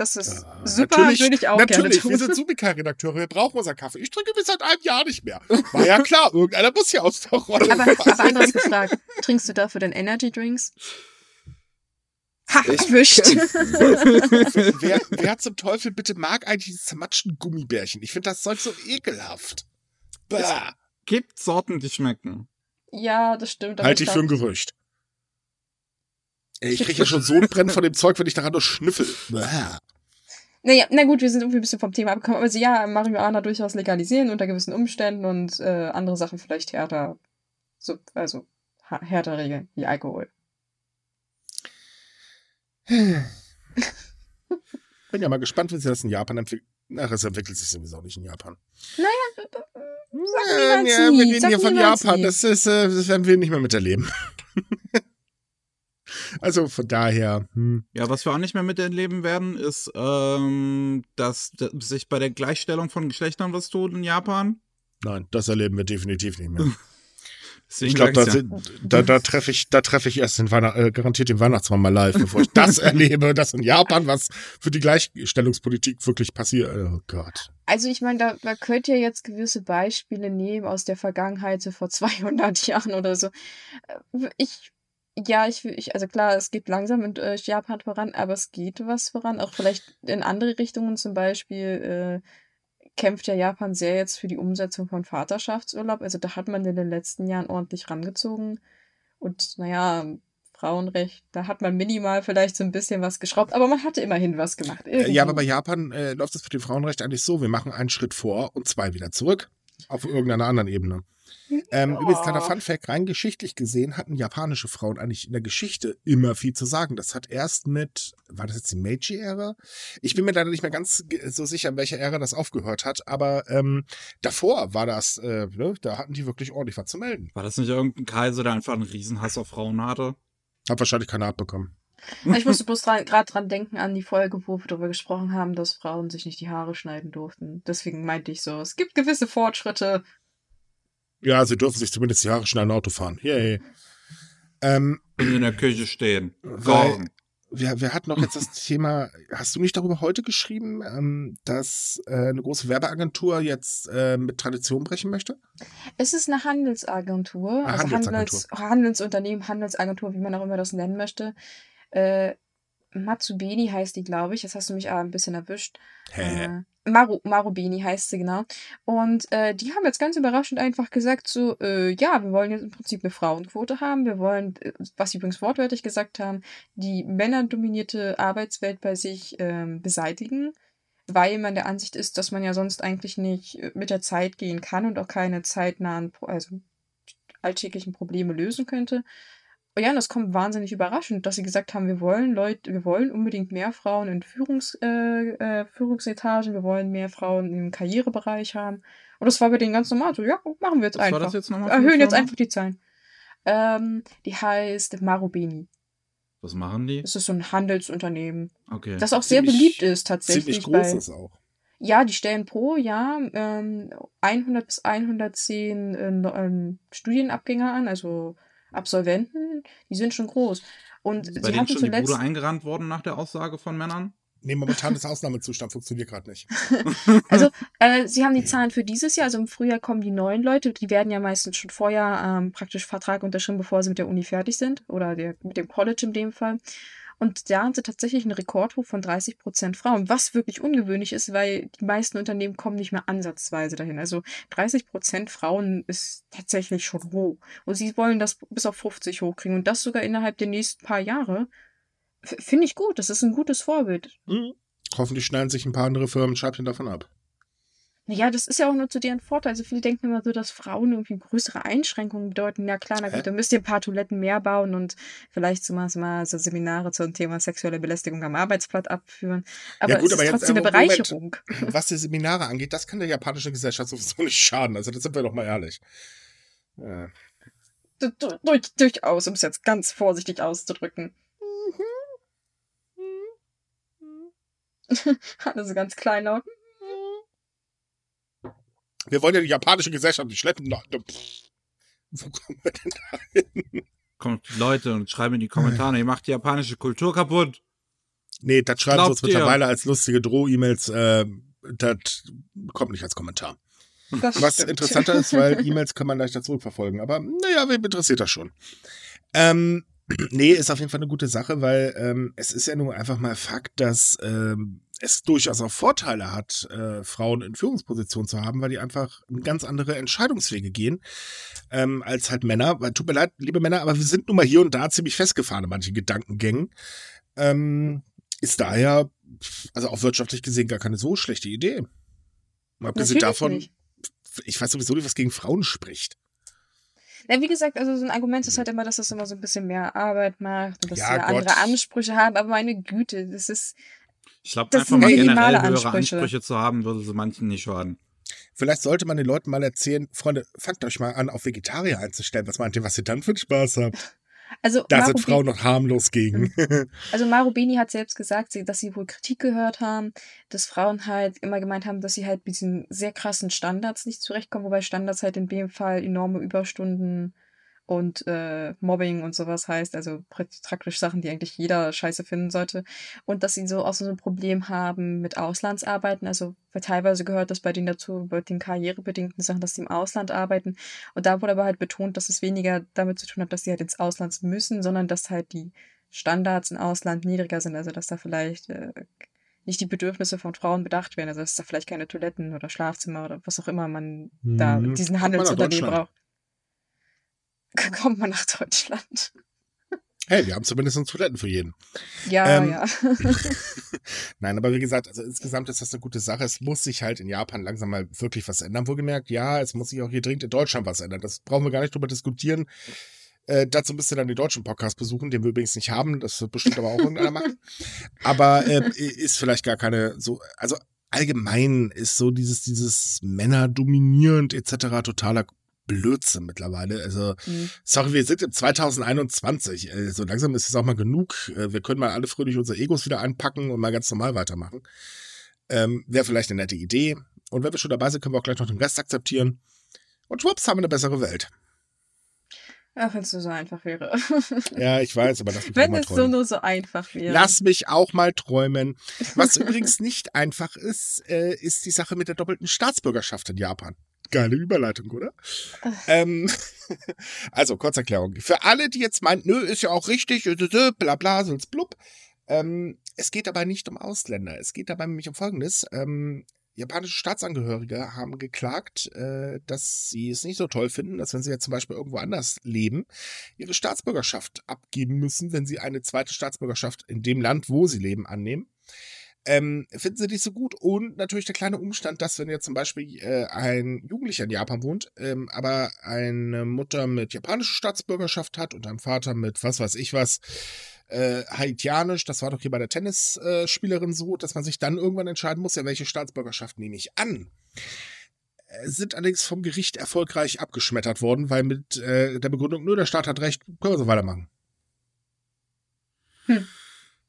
Das ist ja, super, würde ich auch natürlich, wir sind Subika-Redakteure, wir brauchen unseren Kaffee. Ich trinke bis seit einem Jahr nicht mehr. War ja klar, irgendeiner muss hier aus der Rolle. Aber, aber anders gefragt, trinkst du dafür denn Energy Drinks? Ha, erwischt. wer, wer zum Teufel bitte mag eigentlich diese zermatschten Gummibärchen? Ich finde das Zeug so ekelhaft. Bah. Es gibt Sorten, die schmecken. Ja, das stimmt. Halte ich für ein Gerücht. Ich kriege ja schon so ein Brennen von dem Zeug, wenn ich daran nur schnüffel. Naja, na gut, wir sind irgendwie ein bisschen vom Thema abgekommen. Also ja, Marihuana durchaus legalisieren unter gewissen Umständen und äh, andere Sachen vielleicht härter, so, also härter regeln, wie Alkohol. Bin ja mal gespannt, wie sich das in Japan entwickelt. Ach, es entwickelt sich sowieso nicht in Japan. Naja, sag ja, ja, wir reden hier von Japan. Das, ist, äh, das werden wir nicht mehr miterleben. Also von daher. Hm. Ja, was wir auch nicht mehr miterleben werden, ist, ähm, dass, dass sich bei der Gleichstellung von Geschlechtern was tut in Japan. Nein, das erleben wir definitiv nicht mehr. ich glaube, da, ja. da, da treffe ich, da treffe ich erst den Weihnacht, äh, garantiert den Weihnachtsmann mal live, bevor ich das erlebe, dass in Japan was für die Gleichstellungspolitik wirklich passiert. Oh Gott. Also ich meine, da, da könnt ihr jetzt gewisse Beispiele nehmen aus der Vergangenheit, so vor 200 Jahren oder so. Äh, ich ja, ich, ich, also klar, es geht langsam in äh, Japan voran, aber es geht was voran. Auch vielleicht in andere Richtungen, zum Beispiel äh, kämpft ja Japan sehr jetzt für die Umsetzung von Vaterschaftsurlaub. Also da hat man in den letzten Jahren ordentlich rangezogen. Und naja, Frauenrecht, da hat man minimal vielleicht so ein bisschen was geschraubt, aber man hatte immerhin was gemacht. Irgendwie. Ja, aber bei Japan äh, läuft es für dem Frauenrecht eigentlich so, wir machen einen Schritt vor und zwei wieder zurück auf irgendeiner anderen Ebene. Ähm, oh. Übrigens, kleiner Funfact, rein geschichtlich gesehen hatten japanische Frauen eigentlich in der Geschichte immer viel zu sagen. Das hat erst mit, war das jetzt die Meiji-Ära? Ich bin mir leider nicht mehr ganz so sicher, in welcher Ära das aufgehört hat, aber ähm, davor war das, äh, ne, da hatten die wirklich ordentlich was zu melden. War das nicht irgendein Kaiser, der einfach einen Riesenhass auf Frauen hatte? Hat wahrscheinlich keiner abbekommen. Ich musste bloß gerade dran denken an die Folge, wo wir darüber gesprochen haben, dass Frauen sich nicht die Haare schneiden durften. Deswegen meinte ich so, es gibt gewisse Fortschritte. Ja, sie dürfen sich zumindest die Haare schneiden Auto fahren. Yay. Ähm, in der Küche stehen. Weil, wir, wir hatten noch jetzt das Thema, hast du nicht darüber heute geschrieben, ähm, dass äh, eine große Werbeagentur jetzt äh, mit Tradition brechen möchte? Es ist eine Handelsagentur, Ah, also Handelsagentur. Handels, Handelsunternehmen, Handelsagentur, wie man auch immer das nennen möchte. Äh, Matsubeni heißt die, glaube ich. Das hast du mich aber ein bisschen erwischt. Hä? Maru, Marubeni heißt sie, genau. Und äh, die haben jetzt ganz überraschend einfach gesagt, so, äh, ja, wir wollen jetzt im Prinzip eine Frauenquote haben. Wir wollen, äh, was sie übrigens wortwörtlich gesagt haben, die männerdominierte Arbeitswelt bei sich ähm, beseitigen, weil man der Ansicht ist, dass man ja sonst eigentlich nicht äh, mit der Zeit gehen kann und auch keine zeitnahen, also alltäglichen Probleme lösen könnte. Und ja, und das kommt wahnsinnig überraschend, dass sie gesagt haben, wir wollen Leute, wir wollen unbedingt mehr Frauen in Führungs, äh, äh, Führungsetagen, wir wollen mehr Frauen im Karrierebereich haben. Und das war bei denen ganz normal. So, ja, machen wir jetzt Was einfach. war das jetzt nochmal? Erhöhen jetzt einfach die Zahlen. Ähm, die heißt Marubeni. Was machen die? Das ist so ein Handelsunternehmen, Okay. das auch sehr Ziemlich- beliebt ist tatsächlich. Ziemlich groß bei, ist auch. ja, die stellen pro Jahr ähm, 100 bis 110 äh, ähm, Studienabgänger an, also Absolventen. Die sind schon groß. Und Ist sie bei denen hatten schon die zuletzt. Bude eingerannt worden nach der Aussage von Männern? Nee, momentan ist Ausnahmezustand, funktioniert gerade nicht. Also, äh, sie haben die Zahlen für dieses Jahr, also im Frühjahr kommen die neuen Leute, die werden ja meistens schon vorher ähm, praktisch Vertrag unterschrieben, bevor sie mit der Uni fertig sind oder der, mit dem College in dem Fall. Und da haben sie tatsächlich einen Rekordhoch von 30 Prozent Frauen, was wirklich ungewöhnlich ist, weil die meisten Unternehmen kommen nicht mehr ansatzweise dahin. Also 30 Prozent Frauen ist tatsächlich schon hoch. Und sie wollen das bis auf 50 hochkriegen und das sogar innerhalb der nächsten paar Jahre. Finde ich gut, das ist ein gutes Vorbild. Hm. Hoffentlich schneiden sich ein paar andere Firmen Scheibchen davon ab. Ja, das ist ja auch nur zu deren Vorteil. Also viele denken immer so, dass Frauen irgendwie größere Einschränkungen bedeuten. Ja klar, na gut, dann müsst ihr ein paar Toiletten mehr bauen und vielleicht so mal, so mal so Seminare zum Thema sexuelle Belästigung am Arbeitsplatz abführen. Aber gut, es aber ist trotzdem eine aber Moment. Bereicherung. Was die Seminare angeht, das kann der japanischen Gesellschaft sowieso nicht schaden. Also, das sind wir doch mal ehrlich. Ja. Du, du, durch, durchaus, um es jetzt ganz vorsichtig auszudrücken. Also ganz kleinlaut. Wir wollen ja die japanische Gesellschaft nicht schleppen. Wo kommen wir denn da hin? Kommt Leute und schreiben in die Kommentare, ihr macht die japanische Kultur kaputt. Nee, das schreiben sie uns ihr? mittlerweile als lustige Droh-E-Mails. Äh, das kommt nicht als Kommentar. Das Was stimmt. interessanter ist, weil E-Mails kann man leichter zurückverfolgen. Aber naja, wem interessiert das schon? Ähm, nee, ist auf jeden Fall eine gute Sache, weil ähm, es ist ja nun einfach mal Fakt, dass ähm, es durchaus auch Vorteile hat, äh, Frauen in Führungspositionen zu haben, weil die einfach in ganz andere Entscheidungswege gehen ähm, als halt Männer. Weil, tut mir leid, liebe Männer, aber wir sind nun mal hier und da ziemlich festgefahren in manchen Gedankengängen. Ähm, ist daher, also auch wirtschaftlich gesehen, gar keine so schlechte Idee. Abgesehen davon, nicht. ich weiß sowieso nicht, was gegen Frauen spricht. Ja, wie gesagt, also so ein Argument ist halt immer, dass das immer so ein bisschen mehr Arbeit macht und dass Ja, sie andere Ansprüche haben. Aber meine Güte, das ist. Ich glaube, einfach mal generell höhere Ansprüche. Ansprüche zu haben, würde so manchen nicht schaden. Vielleicht sollte man den Leuten mal erzählen, Freunde, fangt euch mal an, auf Vegetarier einzustellen. Was meint ihr, was ihr dann für einen Spaß habt? Also, Da Maru sind Frauen noch harmlos gegen. Also Marubeni hat selbst gesagt, dass sie wohl Kritik gehört haben, dass Frauen halt immer gemeint haben, dass sie halt mit diesen sehr krassen Standards nicht zurechtkommen, wobei Standards halt in dem Fall enorme Überstunden und äh, Mobbing und sowas heißt, also pra- praktisch Sachen, die eigentlich jeder scheiße finden sollte. Und dass sie so auch so ein Problem haben mit Auslandsarbeiten, also weil teilweise gehört das bei denen dazu, bei den karrierebedingten Sachen, dass sie im Ausland arbeiten. Und da wurde aber halt betont, dass es weniger damit zu tun hat, dass sie halt ins Ausland müssen, sondern dass halt die Standards im Ausland niedriger sind, also dass da vielleicht äh, nicht die Bedürfnisse von Frauen bedacht werden, also dass da vielleicht keine Toiletten oder Schlafzimmer oder was auch immer man da Mhm. diesen man nach Handelsunternehmen braucht. Kommt man nach Deutschland. Hey, wir haben zumindest Toiletten für jeden. Ja, Ähm, ja. Nein, aber wie gesagt, also insgesamt ist das eine gute Sache. Es muss sich halt in Japan langsam mal wirklich was ändern. Wohlgemerkt, ja, es muss sich auch hier dringend in Deutschland was ändern. Das brauchen wir gar nicht drüber diskutieren. Äh, dazu müsst ihr dann den deutschen Podcast besuchen, den wir übrigens nicht haben. Das wird bestimmt aber auch irgendeiner machen. Aber äh, ist vielleicht gar keine so, also allgemein ist so dieses, dieses Männer dominierend etc. totaler Blödsinn mittlerweile. Also, mhm. sorry, wir sind im 2021. Äh, so langsam ist es auch mal genug. Äh, wir können mal alle fröhlich unsere Egos wieder anpacken und mal ganz normal weitermachen. Ähm, Wäre vielleicht eine nette Idee. Und wenn wir schon dabei sind, können wir auch gleich noch den Rest akzeptieren. Und schwupps, haben wir eine bessere Welt. Ach, wenn es nur so einfach wäre. ja, ich weiß, aber lass mich Wenn es so nur so einfach wäre. Lass mich auch mal träumen. Was übrigens nicht einfach ist, äh, ist die Sache mit der doppelten Staatsbürgerschaft in Japan. Geile Überleitung, oder? ähm, also, Kurzerklärung. Für alle, die jetzt meinen, nö, ist ja auch richtig, bla bla, sonst blub. Ähm, es geht dabei nicht um Ausländer. Es geht dabei nämlich um Folgendes. Ähm, japanische Staatsangehörige haben geklagt, äh, dass sie es nicht so toll finden, dass wenn sie jetzt zum Beispiel irgendwo anders leben, ihre Staatsbürgerschaft abgeben müssen, wenn sie eine zweite Staatsbürgerschaft in dem Land, wo sie leben, annehmen. Ähm, finden sie nicht so gut. Und natürlich der kleine Umstand, dass wenn jetzt zum Beispiel äh, ein Jugendlicher in Japan wohnt, ähm, aber eine Mutter mit japanischer Staatsbürgerschaft hat und ein Vater mit was weiß ich was, äh, haitianisch, das war doch hier bei der Tennisspielerin so, dass man sich dann irgendwann entscheiden muss, ja, welche Staatsbürgerschaft nehme ich an äh, sind allerdings vom Gericht erfolgreich abgeschmettert worden, weil mit äh, der Begründung, nur der Staat hat recht, können wir so weitermachen. Hm.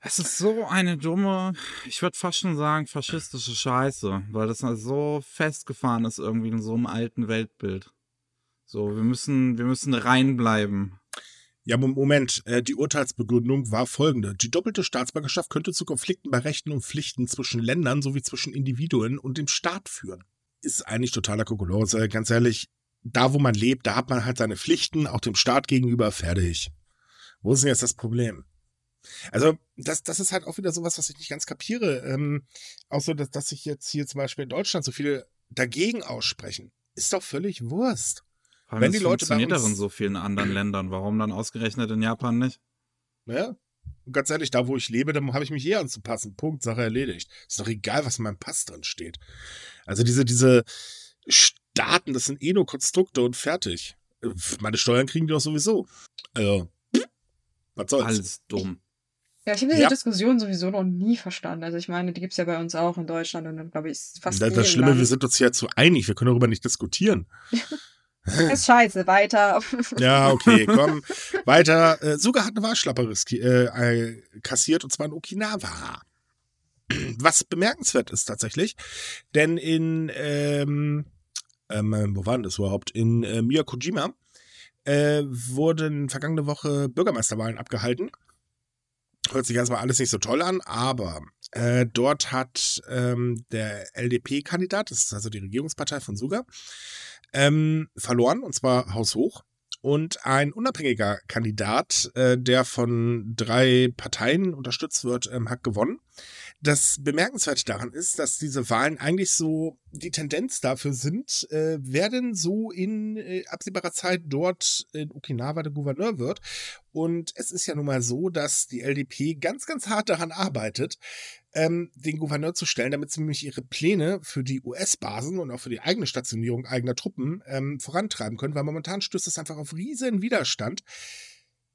Es ist so eine dumme, ich würde fast schon sagen, faschistische Scheiße, weil das so festgefahren ist irgendwie in so einem alten Weltbild. So, wir müssen, wir müssen reinbleiben. Ja, Moment, äh, die Urteilsbegründung war folgende. Die doppelte Staatsbürgerschaft könnte zu Konflikten bei Rechten und Pflichten zwischen Ländern sowie zwischen Individuen und dem Staat führen. Ist eigentlich totaler Kokolose, ganz ehrlich. Da, wo man lebt, da hat man halt seine Pflichten, auch dem Staat gegenüber, fertig. Wo ist denn jetzt das Problem? Also, das, das ist halt auch wieder sowas, was ich nicht ganz kapiere. Ähm, auch so, dass, dass sich jetzt hier zum Beispiel in Deutschland so viele dagegen aussprechen. Ist doch völlig Wurst. Weil Wenn die Leute funktioniert doch in so vielen anderen Ländern. Warum dann ausgerechnet in Japan nicht? Ja, und ganz ehrlich, da wo ich lebe, da habe ich mich eh anzupassen. Punkt, Sache erledigt. Ist doch egal, was in meinem Pass drin steht. Also diese, diese Staaten, das sind eh nur Konstrukte und fertig. Meine Steuern kriegen die doch sowieso. Also, was soll's? Alles dumm. Ja, ich habe diese ja. Diskussion sowieso noch nie verstanden. Also ich meine, die gibt's ja bei uns auch in Deutschland und dann glaube ich fast. Das, das Schlimme, Land. wir sind uns ja zu einig, wir können darüber nicht diskutieren. ist scheiße, weiter. ja, okay, komm, weiter. Äh, sogar hat eine Wahlschlappe äh, kassiert und zwar in Okinawa. Was bemerkenswert ist tatsächlich, denn in, ähm, ähm, wo war denn das überhaupt? In äh, Miyakojima äh, wurden vergangene Woche Bürgermeisterwahlen abgehalten. Hört sich erstmal alles nicht so toll an, aber äh, dort hat ähm, der LDP-Kandidat, das ist also die Regierungspartei von Suga, ähm, verloren, und zwar haushoch. Und ein unabhängiger Kandidat, äh, der von drei Parteien unterstützt wird, ähm, hat gewonnen. Das Bemerkenswerte daran ist, dass diese Wahlen eigentlich so die Tendenz dafür sind, äh, wer denn so in äh, absehbarer Zeit dort in Okinawa der Gouverneur wird. Und es ist ja nun mal so, dass die LDP ganz, ganz hart daran arbeitet, ähm, den Gouverneur zu stellen, damit sie nämlich ihre Pläne für die US-Basen und auch für die eigene Stationierung eigener Truppen ähm, vorantreiben können, weil momentan stößt es einfach auf riesen Widerstand.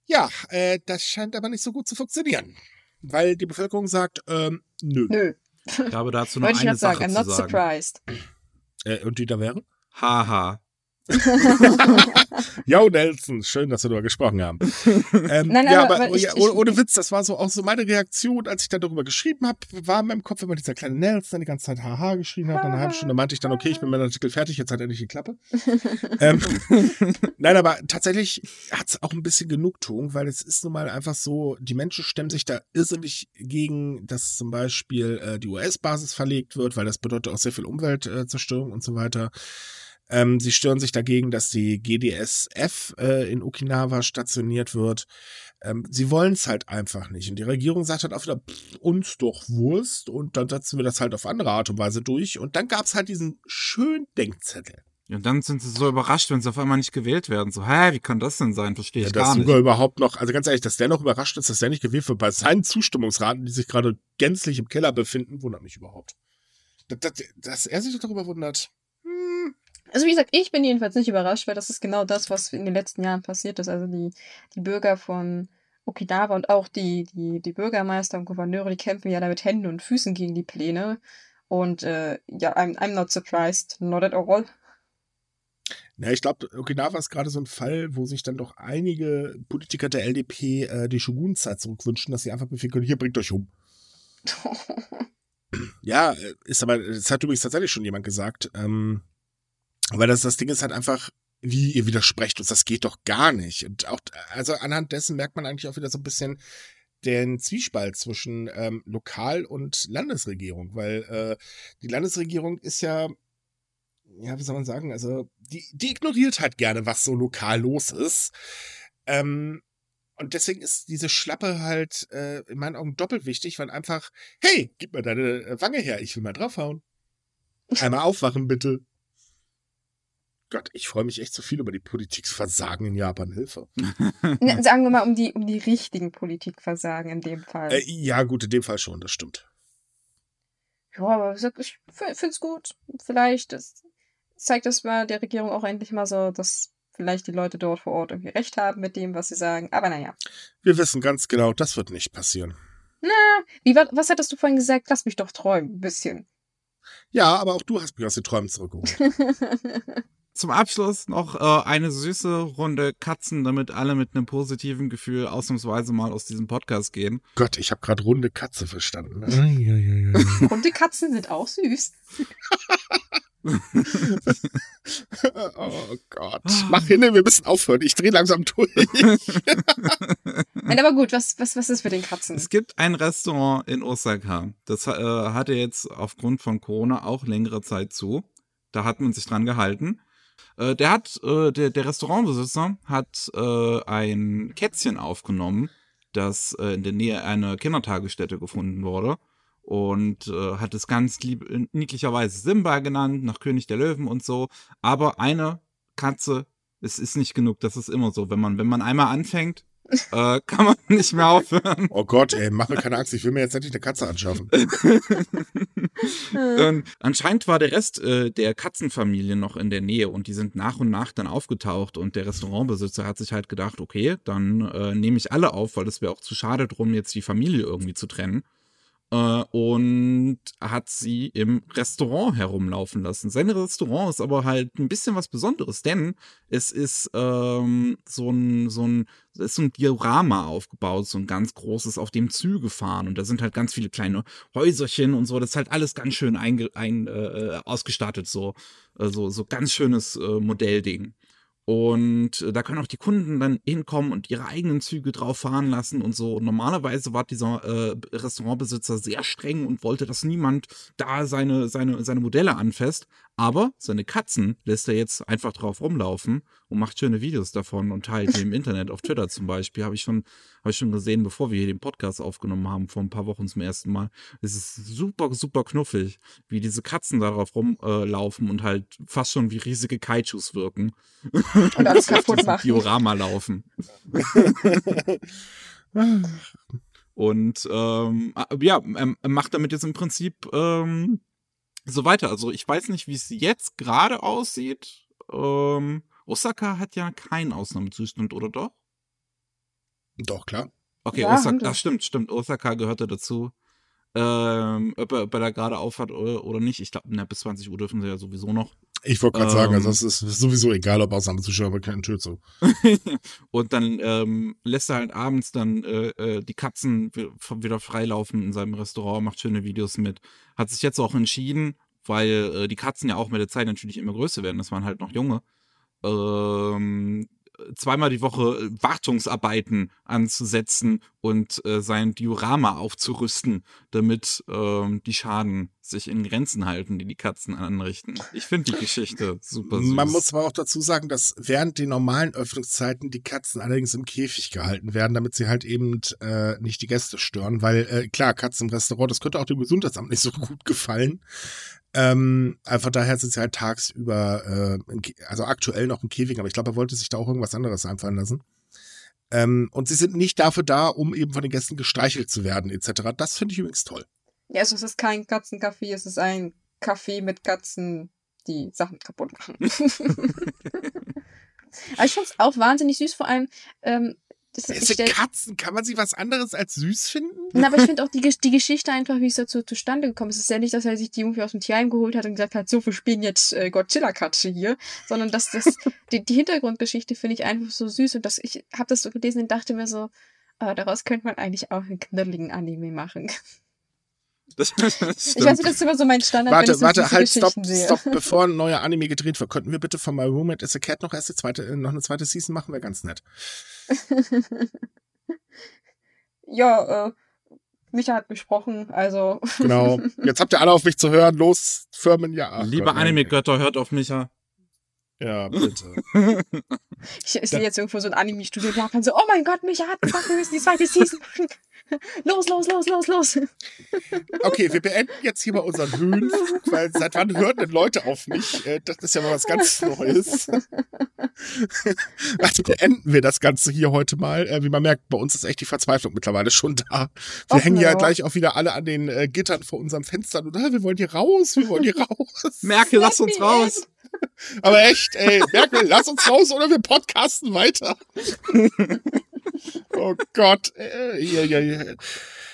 Ja, äh, das scheint aber nicht so gut zu funktionieren weil die Bevölkerung sagt, ähm, nö. Nö. Ich habe dazu noch eine Sache sagen. I'm not sagen. surprised. Äh, und die da wäre? Haha. Jo, Nelson, schön, dass wir darüber gesprochen haben. Ähm, nein, ja, aber, aber ich, ja, ohne, Witz, das war so auch so meine Reaktion, als ich dann darüber geschrieben habe, war in meinem Kopf immer dieser kleine Nelson, der die ganze Zeit Haha geschrien hat. Nach einer halben Stunde meinte ich dann, okay, ich bin mit dem Artikel fertig, jetzt hat er nicht die Klappe. ähm, nein, aber tatsächlich hat es auch ein bisschen Genugtuung, weil es ist nun mal einfach so, die Menschen stemmen sich da irrsinnig gegen, dass zum Beispiel äh, die US-Basis verlegt wird, weil das bedeutet auch sehr viel Umweltzerstörung äh, und so weiter. Ähm, sie stören sich dagegen, dass die GDSF äh, in Okinawa stationiert wird. Ähm, sie wollen es halt einfach nicht. Und die Regierung sagt halt auch wieder, pff, uns doch Wurst. Und dann setzen wir das halt auf andere Art und Weise durch. Und dann gab es halt diesen schönen Denkzettel. Und dann sind sie so überrascht, wenn sie auf einmal nicht gewählt werden. So, hä, wie kann das denn sein? Verstehe ich ja, gar nicht. Sogar überhaupt noch, also ganz ehrlich, dass der noch überrascht ist, dass der nicht gewählt wird bei seinen Zustimmungsraten, die sich gerade gänzlich im Keller befinden, wundert mich überhaupt. Dass, dass er sich darüber wundert, also wie gesagt, ich bin jedenfalls nicht überrascht, weil das ist genau das, was in den letzten Jahren passiert ist. Also die, die Bürger von Okinawa und auch die, die, die Bürgermeister und Gouverneure, die kämpfen ja da mit Händen und Füßen gegen die Pläne. Und äh, ja, I'm, I'm not surprised, not at all. Ja, ich glaube, Okinawa ist gerade so ein Fall, wo sich dann doch einige Politiker der LDP äh, die Shogun-Zeit zurückwünschen, dass sie einfach befehlen können, hier bringt euch um. ja, äh, ist aber, das hat übrigens tatsächlich schon jemand gesagt, ähm, weil das, das Ding ist halt einfach, wie ihr widersprecht uns, das geht doch gar nicht. Und auch, also anhand dessen merkt man eigentlich auch wieder so ein bisschen den Zwiespalt zwischen ähm, Lokal- und Landesregierung, weil äh, die Landesregierung ist ja, ja, wie soll man sagen, also die, die ignoriert halt gerne, was so lokal los ist. Ähm, und deswegen ist diese Schlappe halt äh, in meinen Augen doppelt wichtig, weil einfach, hey, gib mir deine äh, Wange her, ich will mal draufhauen. Einmal aufwachen, bitte. Gott, ich freue mich echt zu viel über die Politikversagen in Japan. Hilfe. Sagen wir mal um die, um die richtigen Politikversagen in dem Fall. Äh, ja, gut, in dem Fall schon, das stimmt. Ja, aber ich finde es gut. Vielleicht das zeigt das mal der Regierung auch endlich mal so, dass vielleicht die Leute dort vor Ort irgendwie recht haben mit dem, was sie sagen. Aber naja. Wir wissen ganz genau, das wird nicht passieren. Na, wie, was hattest du vorhin gesagt? Lass mich doch träumen, ein bisschen. Ja, aber auch du hast mich aus den Träumen zurückgeholt. Zum Abschluss noch äh, eine süße Runde Katzen, damit alle mit einem positiven Gefühl ausnahmsweise mal aus diesem Podcast gehen. Gott, ich habe gerade runde Katze verstanden. runde Katzen sind auch süß. oh Gott. Mach hin, wir müssen aufhören. Ich drehe langsam durch. Nein, aber gut, was, was, was ist mit den Katzen? Es gibt ein Restaurant in Osaka. Das äh, hatte jetzt aufgrund von Corona auch längere Zeit zu. Da hat man sich dran gehalten. Äh, der hat, äh, der, der Restaurantbesitzer hat äh, ein Kätzchen aufgenommen, das äh, in der Nähe einer Kindertagesstätte gefunden wurde. Und äh, hat es ganz lieb, niedlicherweise Simba genannt, nach König der Löwen und so. Aber eine Katze, es ist nicht genug, das ist immer so. Wenn man, wenn man einmal anfängt, äh, kann man nicht mehr aufhören. Oh Gott, ey, mach mir keine Angst, ich will mir jetzt endlich eine Katze anschaffen. und anscheinend war der Rest äh, der Katzenfamilie noch in der Nähe und die sind nach und nach dann aufgetaucht und der Restaurantbesitzer hat sich halt gedacht, okay, dann äh, nehme ich alle auf, weil es wäre auch zu schade drum, jetzt die Familie irgendwie zu trennen äh, und hat sie im Restaurant herumlaufen lassen. Sein Restaurant ist aber halt ein bisschen was Besonderes, denn es ist ähm, so ein, so ein, ist so ein Diorama aufgebaut, so ein ganz großes, auf dem Züge fahren und da sind halt ganz viele kleine Häuserchen und so. Das ist halt alles ganz schön einge, ein, äh, ausgestattet, so, äh, so, so ganz schönes äh, Modellding. Und äh, da können auch die Kunden dann hinkommen und ihre eigenen Züge drauf fahren lassen und so. Und normalerweise war dieser äh, Restaurantbesitzer sehr streng und wollte, dass niemand da seine, seine, seine Modelle anfasst. Aber seine Katzen lässt er jetzt einfach drauf rumlaufen und macht schöne Videos davon und teilt die im Internet, auf Twitter zum Beispiel. Habe ich schon, habe ich schon gesehen, bevor wir hier den Podcast aufgenommen haben, vor ein paar Wochen zum ersten Mal. Es ist super, super knuffig, wie diese Katzen darauf rumlaufen äh, und halt fast schon wie riesige Kaijus wirken. Und alles kaputt machen. Diorama laufen. und ähm, ja, er macht damit jetzt im Prinzip ähm, so weiter. Also ich weiß nicht, wie es jetzt gerade aussieht. Ähm, Osaka hat ja keinen Ausnahmezustand, oder doch? Doch, klar. Okay, ja, Osaka, das stimmt, stimmt. Osaka gehörte dazu. Ähm, ob, er, ob er da gerade aufhat oder, oder nicht. Ich glaube, bis 20 Uhr dürfen sie ja sowieso noch. Ich wollte gerade ähm, sagen, also ähm. es ist sowieso egal, ob Ausnahmezustand aber kein Tür zu. und dann ähm, lässt er halt abends dann äh, äh die Katzen wieder freilaufen in seinem Restaurant, macht schöne Videos mit. Hat sich jetzt auch entschieden, weil äh, die Katzen ja auch mit der Zeit natürlich immer größer werden. Das waren halt noch junge. Ähm, zweimal die Woche äh, Wartungsarbeiten anzusetzen und äh, sein Diorama aufzurüsten, damit ähm, die Schaden sich in Grenzen halten, die die Katzen anrichten. Ich finde die Geschichte super süß. Man muss aber auch dazu sagen, dass während den normalen Öffnungszeiten die Katzen allerdings im Käfig gehalten werden, damit sie halt eben äh, nicht die Gäste stören, weil äh, klar, Katzen im Restaurant, das könnte auch dem Gesundheitsamt nicht so gut gefallen. Ähm, von daher sind sie halt tagsüber, äh, also aktuell noch im Käfig, aber ich glaube, er wollte sich da auch irgendwas anderes einfallen lassen. Ähm, und sie sind nicht dafür da, um eben von den Gästen gestreichelt zu werden, etc. Das finde ich übrigens toll. Ja, also es ist kein Katzencafé, es ist ein Café mit Katzen, die Sachen kaputt machen. aber ich fand es auch wahnsinnig süß, vor allem, ähm, das ich sind stell, Katzen. Kann man sie was anderes als süß finden? Na, aber ich finde auch die, die Geschichte einfach, wie es dazu zustande gekommen ist. Es ist ja nicht, dass er sich die irgendwie aus dem Tierheim geholt hat und gesagt hat, so, wir spielen jetzt äh, Godzilla-Katze hier, sondern dass das, die, die Hintergrundgeschichte finde ich einfach so süß und dass ich habe das so gelesen und dachte mir so, äh, daraus könnte man eigentlich auch einen knuddeligen Anime machen. Das, das Ich weiß nicht, das ist immer so mein Standard, Warte, so warte, halt, stopp, stopp, bevor ein neuer Anime gedreht wird. Könnten wir bitte von My Roommate is a Cat noch erst die zweite, äh, noch eine zweite Season machen? Wäre ganz nett. Ja, äh, Micha hat gesprochen, also Genau. Jetzt habt ihr alle auf mich zu hören. Los, Firmen, ja. Liebe. Anime-Götter, hört auf mich. Ja. Bitte. ich, ich sehe jetzt irgendwo so ein Anime-Studio in Japan so, oh mein Gott, Micha hat gesagt, wir müssen die zweite Season machen. Los, los, los, los, los. Okay, wir beenden jetzt hier mal unseren Höhenflug, weil seit wann hören denn Leute auf mich? Äh, Das ist ja mal was ganz Neues. Also beenden wir das Ganze hier heute mal. Äh, Wie man merkt, bei uns ist echt die Verzweiflung mittlerweile schon da. Wir Och, hängen ja gleich auch wieder alle an den äh, Gittern vor unserem Fenster und wir wollen hier raus, wir wollen hier raus. Merkel, lass uns raus. Aber echt, ey, Merkel, lass uns raus oder wir podcasten weiter. oh Gott. Äh, ja, ja, ja.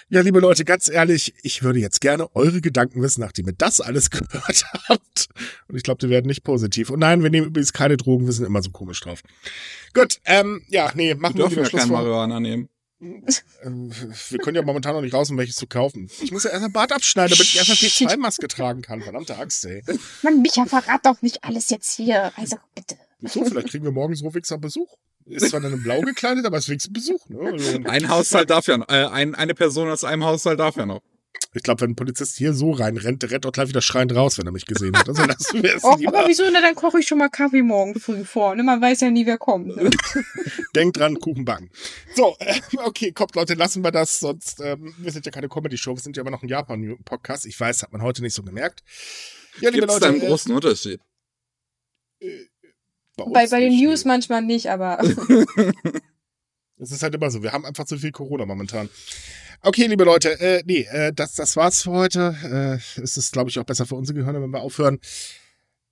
ja, liebe Leute, ganz ehrlich, ich würde jetzt gerne eure Gedanken wissen, nachdem ihr das alles gehört habt. Und ich glaube, die werden nicht positiv. Und nein, wir nehmen übrigens keine Drogen, wir sind immer so komisch drauf. Gut, ähm, ja, nee, Wir machen wir dürfen wieder ja Schluss. kein Marihuana nehmen. Ähm, Wir können ja momentan noch nicht raus, um welches zu kaufen. Ich muss ja erst ein Bart abschneiden, damit ich erst eine P2-Maske tragen kann. Verdammte Axt, ey. Mann, Micha, verrat doch nicht alles jetzt hier. Also, bitte. Wieso? Vielleicht kriegen wir morgen so Wichser Besuch. Ist zwar dann in blau gekleidet, aber es ist wenigstens Besuch. Ne? Also, Ein Haushalt darf ja noch, äh, ein, eine Person aus einem Haushalt darf ja noch. Ich glaube, wenn ein Polizist hier so reinrennt, der rennt doch gleich wieder schreiend raus, wenn er mich gesehen hat. Also lassen wir es Oh, lieber. aber wieso? Na, dann koche ich schon mal Kaffee morgen früh vor. Ne? Man weiß ja nie, wer kommt. Ne? Denkt dran, Kuchen backen. So, äh, okay, kommt Leute, lassen wir das, sonst, ähm, wir sind ja keine Comedy-Show, wir sind ja immer noch ein Japan-Podcast. Ich weiß, hat man heute nicht so gemerkt. Ja, liebe Gibt es Leute, da einen äh, großen Unterschied? bei, uns Bei, bei den News manchmal nicht, aber Es ist halt immer so. Wir haben einfach zu viel Corona momentan. Okay, liebe Leute, äh, nee, äh, das, das war's für heute. Äh, es ist, glaube ich, auch besser für unsere Gehirne, wenn wir aufhören.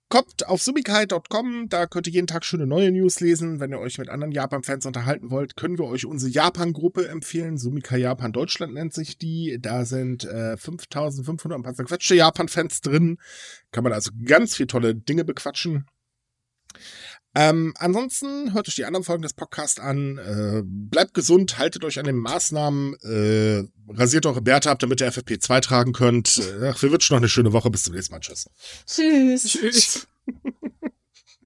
Kommt auf sumikai.com, da könnt ihr jeden Tag schöne neue News lesen. Wenn ihr euch mit anderen Japan-Fans unterhalten wollt, können wir euch unsere Japan-Gruppe empfehlen. Sumikai Japan Deutschland nennt sich die. Da sind äh, 5500 ein paar zerquetschte Japan-Fans drin. Kann man also ganz viel tolle Dinge bequatschen. Ähm, ansonsten hört euch die anderen Folgen des Podcasts an. Äh, bleibt gesund, haltet euch an den Maßnahmen, äh, rasiert eure Bärte ab, damit ihr FFP2 tragen könnt. Äh, Ach, wir wünschen noch eine schöne Woche. Bis zum nächsten Mal. Tschüss. tschüss. Tschüss.